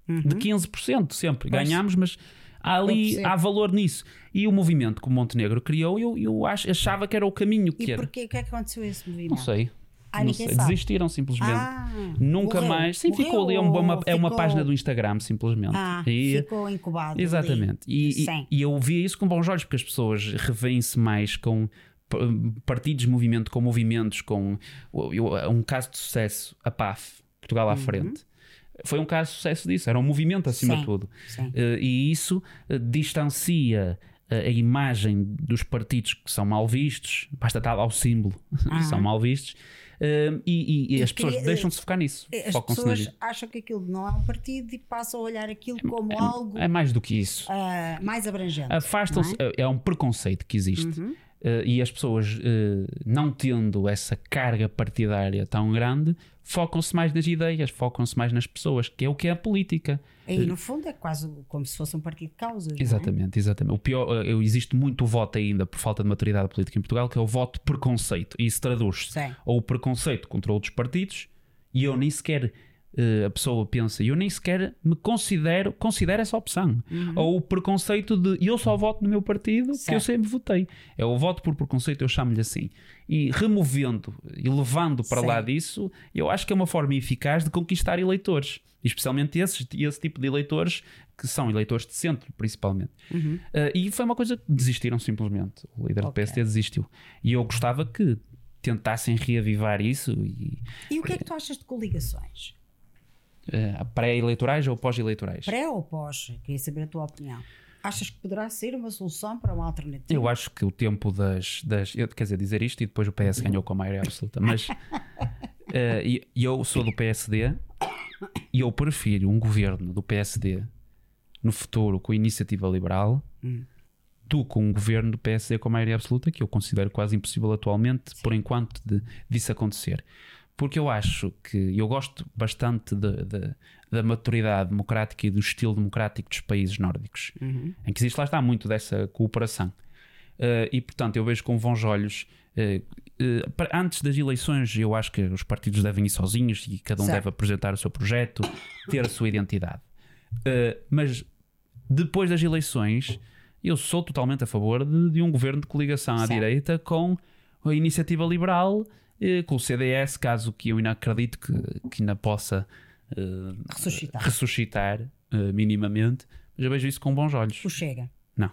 de 15% sempre. Uhum. Pois. Ganhamos, mas há ali há valor nisso. E o movimento que o Montenegro criou, eu, eu ach- achava que era o caminho que E era. porquê? O que é que aconteceu esse movimento? Não sei. Ah, não sei. Desistiram simplesmente. Ah, Nunca morreu. mais. Sim, Morreu ficou ali. É uma, uma- é uma página ficou- do Instagram, simplesmente. Ah, E- ficou incubado. Exatamente. E, e- e eu via isso com bons olhos, porque as pessoas revêem-se mais com partidos de movimento, com movimentos, com um caso de sucesso, a PAF, Portugal Uhum. à frente. Foi um caso de sucesso disso, era um movimento acima Sim, de tudo. Eh, e isso eh, distancia eh, a imagem dos partidos que são mal vistos, basta estar lá o símbolo, são mal vistos, e, e- e as pessoas deixam-se focar nisso. As pessoas acham que aquilo não é um partido e passam a olhar aquilo como algo É mais do que isso. ah, mais abrangente. Afastam-se, é? um preconceito que existe. Uhum. Eh, e as pessoas, eh, não tendo essa carga partidária tão grande, focam-se mais nas ideias, focam-se mais nas pessoas, que é o que é a política. Aí, no fundo, é quase como se fosse um partido de causas. é? Exatamente, exatamente. O pior, eh, existe muito voto ainda por falta de maturidade política em Portugal, que é o voto preconceito. E isso traduz-se ou o preconceito contra outros partidos, e eu nem sequer eh, a pessoa pensa, eu nem sequer me considero, considero essa opção. Ou o preconceito de eu só voto no meu partido que eu Certo. sempre votei. É o voto por preconceito, eu chamo-lhe assim. E removendo e levando para lá Sim. disso, eu acho que é uma forma eficaz de conquistar eleitores. Especialmente esses, esse tipo de eleitores que são eleitores de centro, principalmente. Eh, e foi uma coisa que desistiram simplesmente. O líder do Ok. PSD desistiu. E eu gostava que tentassem reavivar isso e E o que é que tu achas de coligações? Eh, pré-eleitorais ou pós-eleitorais. Pré ou pós? Queria saber a tua opinião. Achas que poderá ser uma solução para uma alternativa? Eu acho que o tempo das. das eu, quer dizer, dizer isto e depois o PS ganhou com a maioria absoluta, mas e eu sou do PSD e eu prefiro um governo do PSD no futuro com iniciativa liberal do que um governo do PSD com a maioria absoluta, que eu considero quase impossível atualmente, por enquanto, de, disso acontecer. Porque eu acho que eu gosto bastante de- de- da maturidade democrática e do estilo democrático dos países nórdicos, em que existe lá está muito dessa cooperação. Eh, e portanto eu vejo com bons olhos. eh, para- antes das eleições, eu acho que os partidos devem ir sozinhos e cada um Certo. deve apresentar o seu projeto, ter a sua identidade. Mas depois das eleições, eu sou totalmente a favor de, de um governo de coligação à Certo. direita com a iniciativa liberal, eh, com o CDS, caso que eu ainda acredito que, que ainda possa eh, Ressuscitar. ressuscitar eh, minimamente. Mas eu vejo isso com bons olhos. O Chega. Não,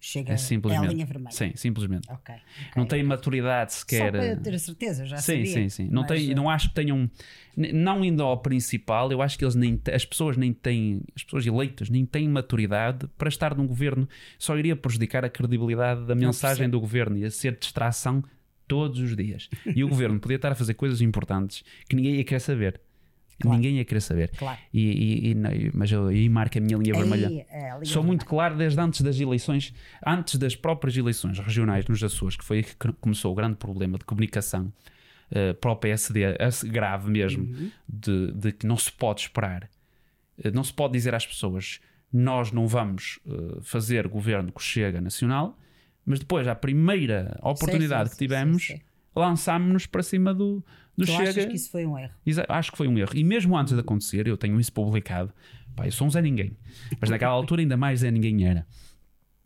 Chega é simplesmente. é a linha vermelha. Sim, simplesmente. Ok. Não tem maturidade Só sequer. para eh, ter a certeza, já Sim, sabia. sim, sim. Não, Mas, tem, não acho que tenham. Não indo ao principal, eu acho que eles nem, as pessoas nem têm, as pessoas eleitas nem têm maturidade para estar num governo. Só iria prejudicar a credibilidade da mensagem do governo e a ser distração todos os dias. E o governo podia estar a fazer coisas importantes que ninguém ia querer saber. Claro. Ninguém ia querer saber. Claro. E, e- e não, mas eu aí marco a minha linha vermelha. Aí, é a linha Sou muito vermelha. claro desde antes das eleições, antes das próprias eleições regionais nos Açores, que foi aí que começou o grande problema de comunicação eh, para o PSD, esse grave mesmo, Uhum. de, de que não se pode esperar, eh, não se pode dizer às pessoas nós não vamos eh, fazer governo que chega nacional, mas depois, à primeira oportunidade sim, que sim, tivemos, sim, sim. lançámos-nos para cima do, do Tu Chega. achas que isso foi um erro? Acho que foi um erro. E mesmo antes de acontecer, eu tenho isso publicado. Pá, eu sou um Zé Ninguém. Mas naquela altura ainda mais Zé Ninguém era.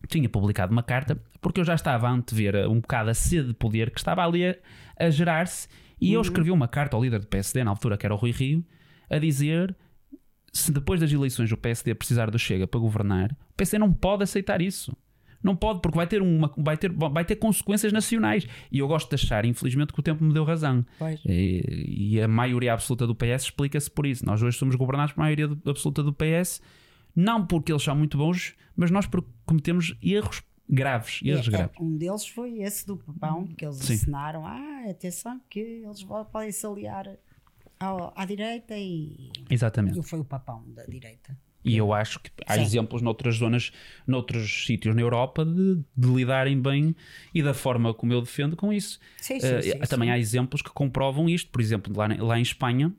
Tinha publicado uma carta porque eu já estava a antever um bocado a sede de poder que estava ali a, a gerar-se. E eu escrevi uma carta ao líder do PSD, na altura que era o Rui Rio, a dizer se depois das eleições o PSD precisar do Chega para governar, o PSD não pode aceitar isso. Não pode, porque vai ter, uma, vai, ter, vai ter consequências nacionais. E eu gosto de achar, infelizmente, que o tempo me deu razão. E, e a maioria absoluta do PS explica-se por isso. Nós hoje somos governados por maioria do- absoluta do PS, não porque eles são muito bons, mas nós porque cometemos erros graves. Erros É, graves. Um deles foi esse do papão, que eles Sim. ensinaram. Ah, atenção, que eles podem se aliar ao- à direita e. Exatamente. E foi o papão da direita. E eu acho que há Sim. exemplos noutras zonas, noutros sítios na Europa de, de lidarem bem e da forma como eu defendo com isso. Sim, sim, Eh, sim, também há exemplos que comprovam isto. Por exemplo, lá, lá em Espanha,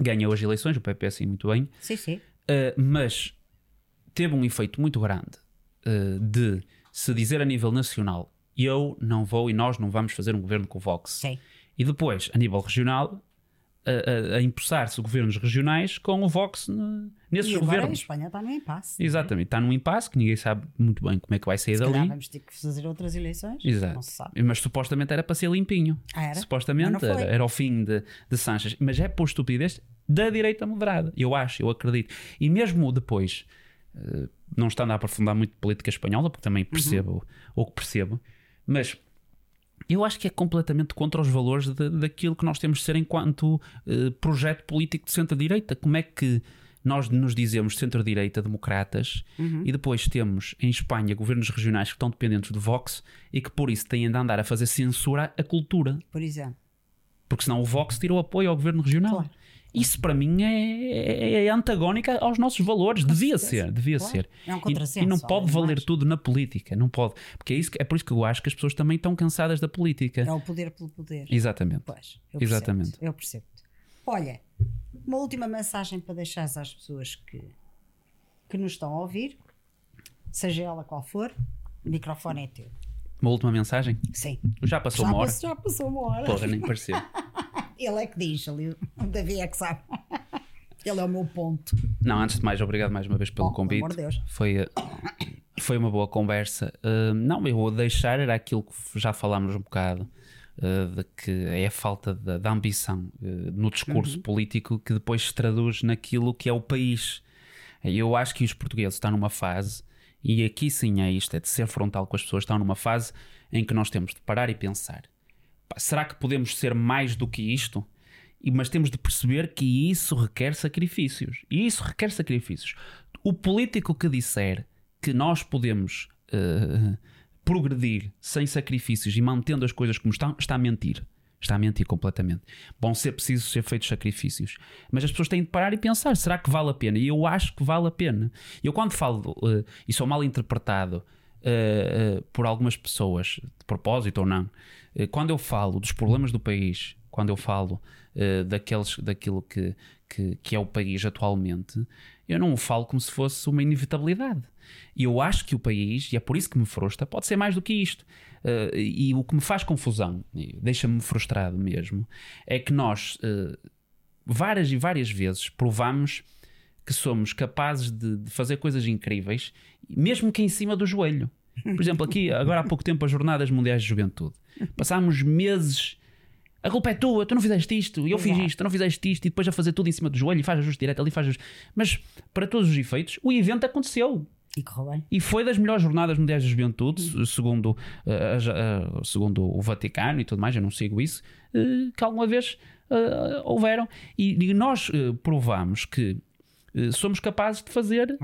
ganhou as eleições, o PP assim muito bem, Sim, sim. Uh, mas teve um efeito muito grande uh, de se dizer a nível nacional eu não vou e nós não vamos fazer um governo com o Vox. Sim. E depois, a nível regional, a, a, a empossar-se governos regionais com o Vox ne- nesses E agora a governos. Espanha está no impasse. Exatamente, está num impasse que ninguém sabe muito bem como é que vai sair Se dali. vamos ter que fazer outras eleições. Exato. Não se sabe. Mas supostamente era para ser limpinho. Ah, era? Supostamente era, era o fim de, de Sanches. Mas é por estupidez da direita moderada. Eu acho, eu acredito. E mesmo depois, eh, não estando a aprofundar muito política espanhola, porque também percebo o que percebo, mas eu acho que é completamente contra os valores de- daquilo que nós temos de ser enquanto eh, projeto político de centro-direita. Como é que nós nos dizemos centro-direita democratas e depois temos em Espanha governos regionais que estão dependentes do Vox e que por isso têm de andar a fazer censura à cultura? Por exemplo. Porque senão o Vox tira o apoio ao governo regional. Claro. Isso para mim é, é, é antagónica aos nossos valores. devia ser, devia Claro. ser. É um E- contrassenso, E, não além pode valer mais. tudo na política. Não pode. Porque é, isso, que- é por isso que eu acho que as pessoas também estão cansadas da política. É o poder pelo poder. Exatamente. Pois, eu Exatamente. percebo. Eu percebo. Olha, uma última mensagem para deixar às pessoas que, que nos estão a ouvir, seja ela qual for, o microfone é teu. Uma última mensagem? Sim. Já passou Já, uma hora? passou, já passou uma hora. Porra, nem pareceu. Ele é que diz ali, o Davi é que sabe. Ele é o meu ponto. Não, antes de mais, obrigado mais uma vez pelo pelo convite. amor de Deus. Foi, eh, foi uma boa conversa. Uh, não, eu vou deixar, era aquilo que já falámos um bocado, uh, de que é a falta da, da ambição uh, no discurso político que depois se traduz naquilo que é o país. Eu acho que os portugueses estão numa fase, e aqui sim é isto, é de ser frontal com as pessoas, estão numa fase em que nós temos de parar e pensar. Será que podemos ser mais do que isto? Mas temos de perceber que isso requer sacrifícios. E isso requer sacrifícios. O político que disser que nós podemos eh, progredir sem sacrifícios e mantendo as coisas como estão, está a mentir. Está a mentir completamente. Vão ser precisos ser feitos sacrifícios. Mas as pessoas têm de parar e pensar: será que vale a pena? E eu acho que vale a pena. Eu, quando falo, eh, e sou mal interpretado eh, eh, por algumas pessoas, de propósito ou não, eh, quando eu falo dos problemas do país, quando eu falo daqueles, daquilo que, que, que é o país atualmente, eu não o falo como se fosse uma inevitabilidade. E eu acho que o país, e é por isso que me frustra, pode ser mais do que isto. E o que me faz confusão, deixa-me frustrado mesmo, é que nós, várias e várias vezes, provamos que somos capazes de, de fazer coisas incríveis, mesmo que em cima do joelho. Por exemplo, aqui, agora há pouco tempo, as Jornadas Mundiais de Juventude. Passámos meses. A culpa é tua, tu não fizeste isto, eu fiz isto, tu não fizeste isto, e depois a fazer tudo em cima do joelho, e faz ajuste direto ali, faz ajuste. Mas, para todos os efeitos, o evento aconteceu. E correu bem. E foi das melhores jornadas mundiais de juventude, se- segundo, as- eh, segundo o Vaticano e tudo mais, eu não sigo isso, eh, que alguma vez houveram. E, e nós provamos que somos capazes de fazer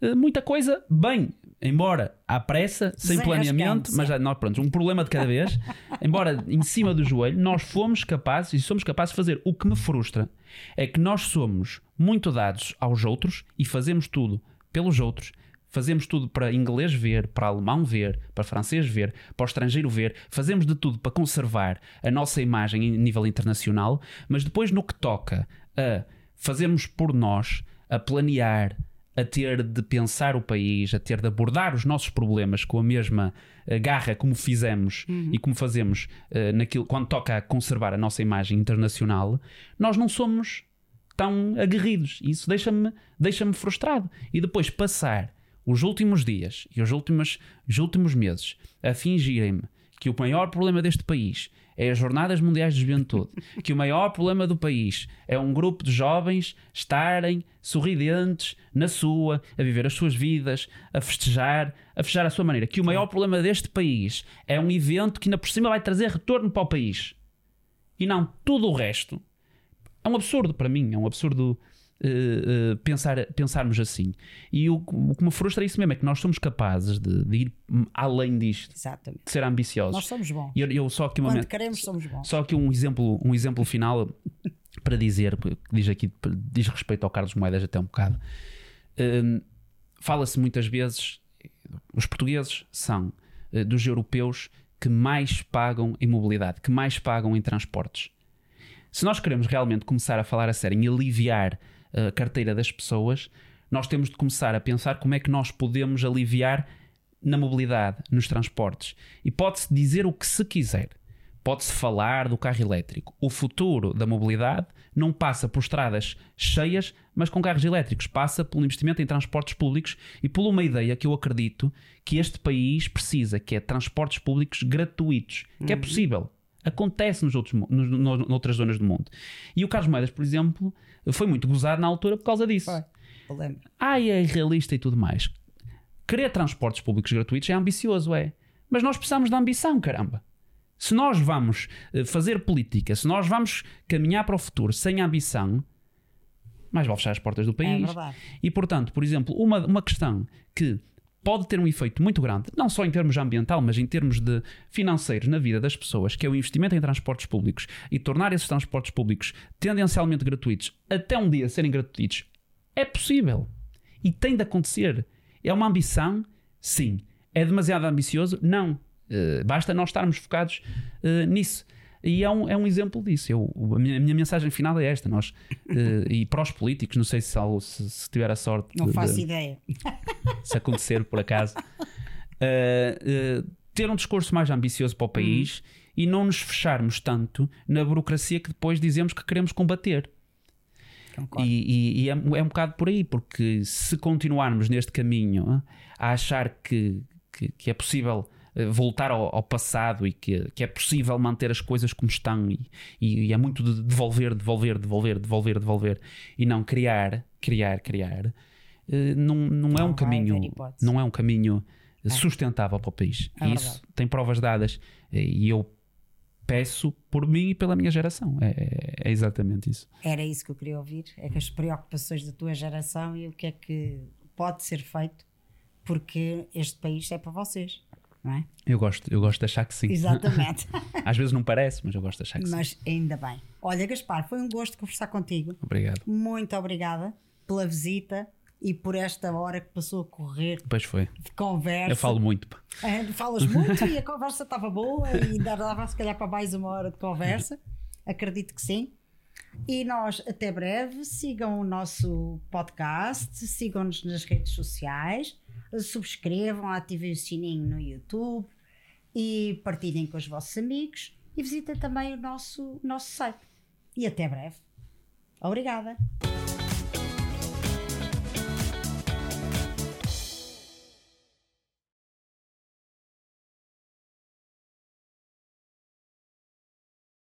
eh, muita coisa bem. Embora à pressa, sem planeamento, mas já, nós, pronto, um problema de cada vez. embora em cima do joelho, nós fomos capazes e somos capazes de fazer. O que me frustra é que nós somos muito dados aos outros e fazemos tudo pelos outros. Fazemos tudo para inglês ver, para alemão ver, para francês ver, para o estrangeiro ver. Fazemos de tudo para conservar a nossa imagem em nível internacional, mas depois no que toca a fazermos por nós, a planear, a ter de pensar o país, a ter de abordar os nossos problemas com a mesma eh, garra como fizemos e como fazemos eh, naquilo, quando toca a conservar a nossa imagem internacional, nós não somos tão aguerridos. Isso deixa-me deixa frustrado. E depois passar os últimos dias e os últimos, os últimos meses a fingirem-me que o maior problema deste país é as Jornadas Mundiais de Juventude, que o maior problema do país é um grupo de jovens estarem sorridentes na sua, a viver as suas vidas, a festejar, a festejar à sua maneira, que o maior problema deste país é um evento que ainda por cima vai trazer retorno para o país. E não tudo o resto. É um absurdo para mim, é um absurdo eh, eh, pensar, pensarmos assim. E o, o que me frustra é isso mesmo, é que nós somos capazes de, de ir além disto, Exatamente. de ser ambiciosos. Nós somos bons. E eu, eu só aqui uma Quando queremos, somos bons. só aqui um exemplo, um exemplo final para dizer, que diz aqui, diz respeito ao Carlos Moedas até um bocado. Hum, Fala-se muitas vezes, os portugueses são eh, dos europeus que mais pagam em mobilidade, que mais pagam em transportes. Se nós queremos realmente começar a falar a sério em aliviar eh, carteira das pessoas, nós temos de começar a pensar como é que nós podemos aliviar na mobilidade, nos transportes. E pode-se dizer o que se quiser. Pode-se falar do carro elétrico. O futuro da mobilidade não passa por estradas cheias, mas com carros elétricos. Passa pelo investimento em transportes públicos e por uma ideia que eu acredito que este país precisa, que é transportes públicos gratuitos. Que é possível. Acontece nos outros, nos, no- noutras zonas do mundo. E o Carlos Moedas, por exemplo, foi muito gozado na altura por causa disso. Foi. Ai, é irrealista e tudo mais. Querer transportes públicos gratuitos é ambicioso, é. Mas nós precisamos de ambição, caramba. Se nós vamos eh, fazer política, se nós vamos caminhar para o futuro sem ambição, mais vale fechar as portas do É país. verdade. E portanto, por exemplo, uma, uma questão que pode ter um efeito muito grande, não só em termos ambiental, mas em termos de financeiros na vida das pessoas, que é o investimento em transportes públicos e tornar esses transportes públicos tendencialmente gratuitos até um dia serem gratuitos, é possível. E tem de acontecer. É uma ambição? Sim. É demasiado ambicioso? Não. Eh, basta nós estarmos focados eh, nisso. E é um, é um exemplo disso. Eu, a, minha, a minha mensagem final é esta. Nós, eh, e para os políticos, não sei se, se, se tiver a sorte Não de- faço de- ideia. se acontecer por acaso, eh, eh, ter um discurso mais ambicioso para o país e não nos fecharmos tanto na burocracia que depois dizemos que queremos combater. E, e, e é, é, um bocado por aí, porque se continuarmos neste caminho a achar que, que, que é possível voltar ao, ao, passado e que, que, é possível manter as coisas como estão e, e, e, é muito de devolver, devolver, devolver, devolver, devolver e não criar, criar, criar, eh, não, não, não é um caminho, não é um caminho é. sustentável para o país. É e isso tem provas dadas e eu peço por mim e pela minha geração. É, é, exatamente isso. Era isso que eu queria ouvir, é que as preocupações da tua geração e o que é que pode ser feito, porque este país é para vocês. Não é? Eu gosto, eu gosto de achar que sim. Exatamente. Às vezes não parece, mas eu gosto de achar que mas sim. Mas ainda bem. Olha, Gaspar, foi um gosto conversar contigo. Obrigado. Muito obrigada pela visita e por esta hora que passou a correr. Pois foi. De conversa. Eu falo muito. É, falas muito e a conversa estava boa e dava se calhar para mais uma hora de conversa. Acredito que sim. E nós, até breve, sigam o nosso podcast, sigam-nos nas redes sociais, subscrevam, ativem o sininho no YouTube e partilhem com os vossos amigos e visitem também o nosso, nosso site. E até breve. Obrigada.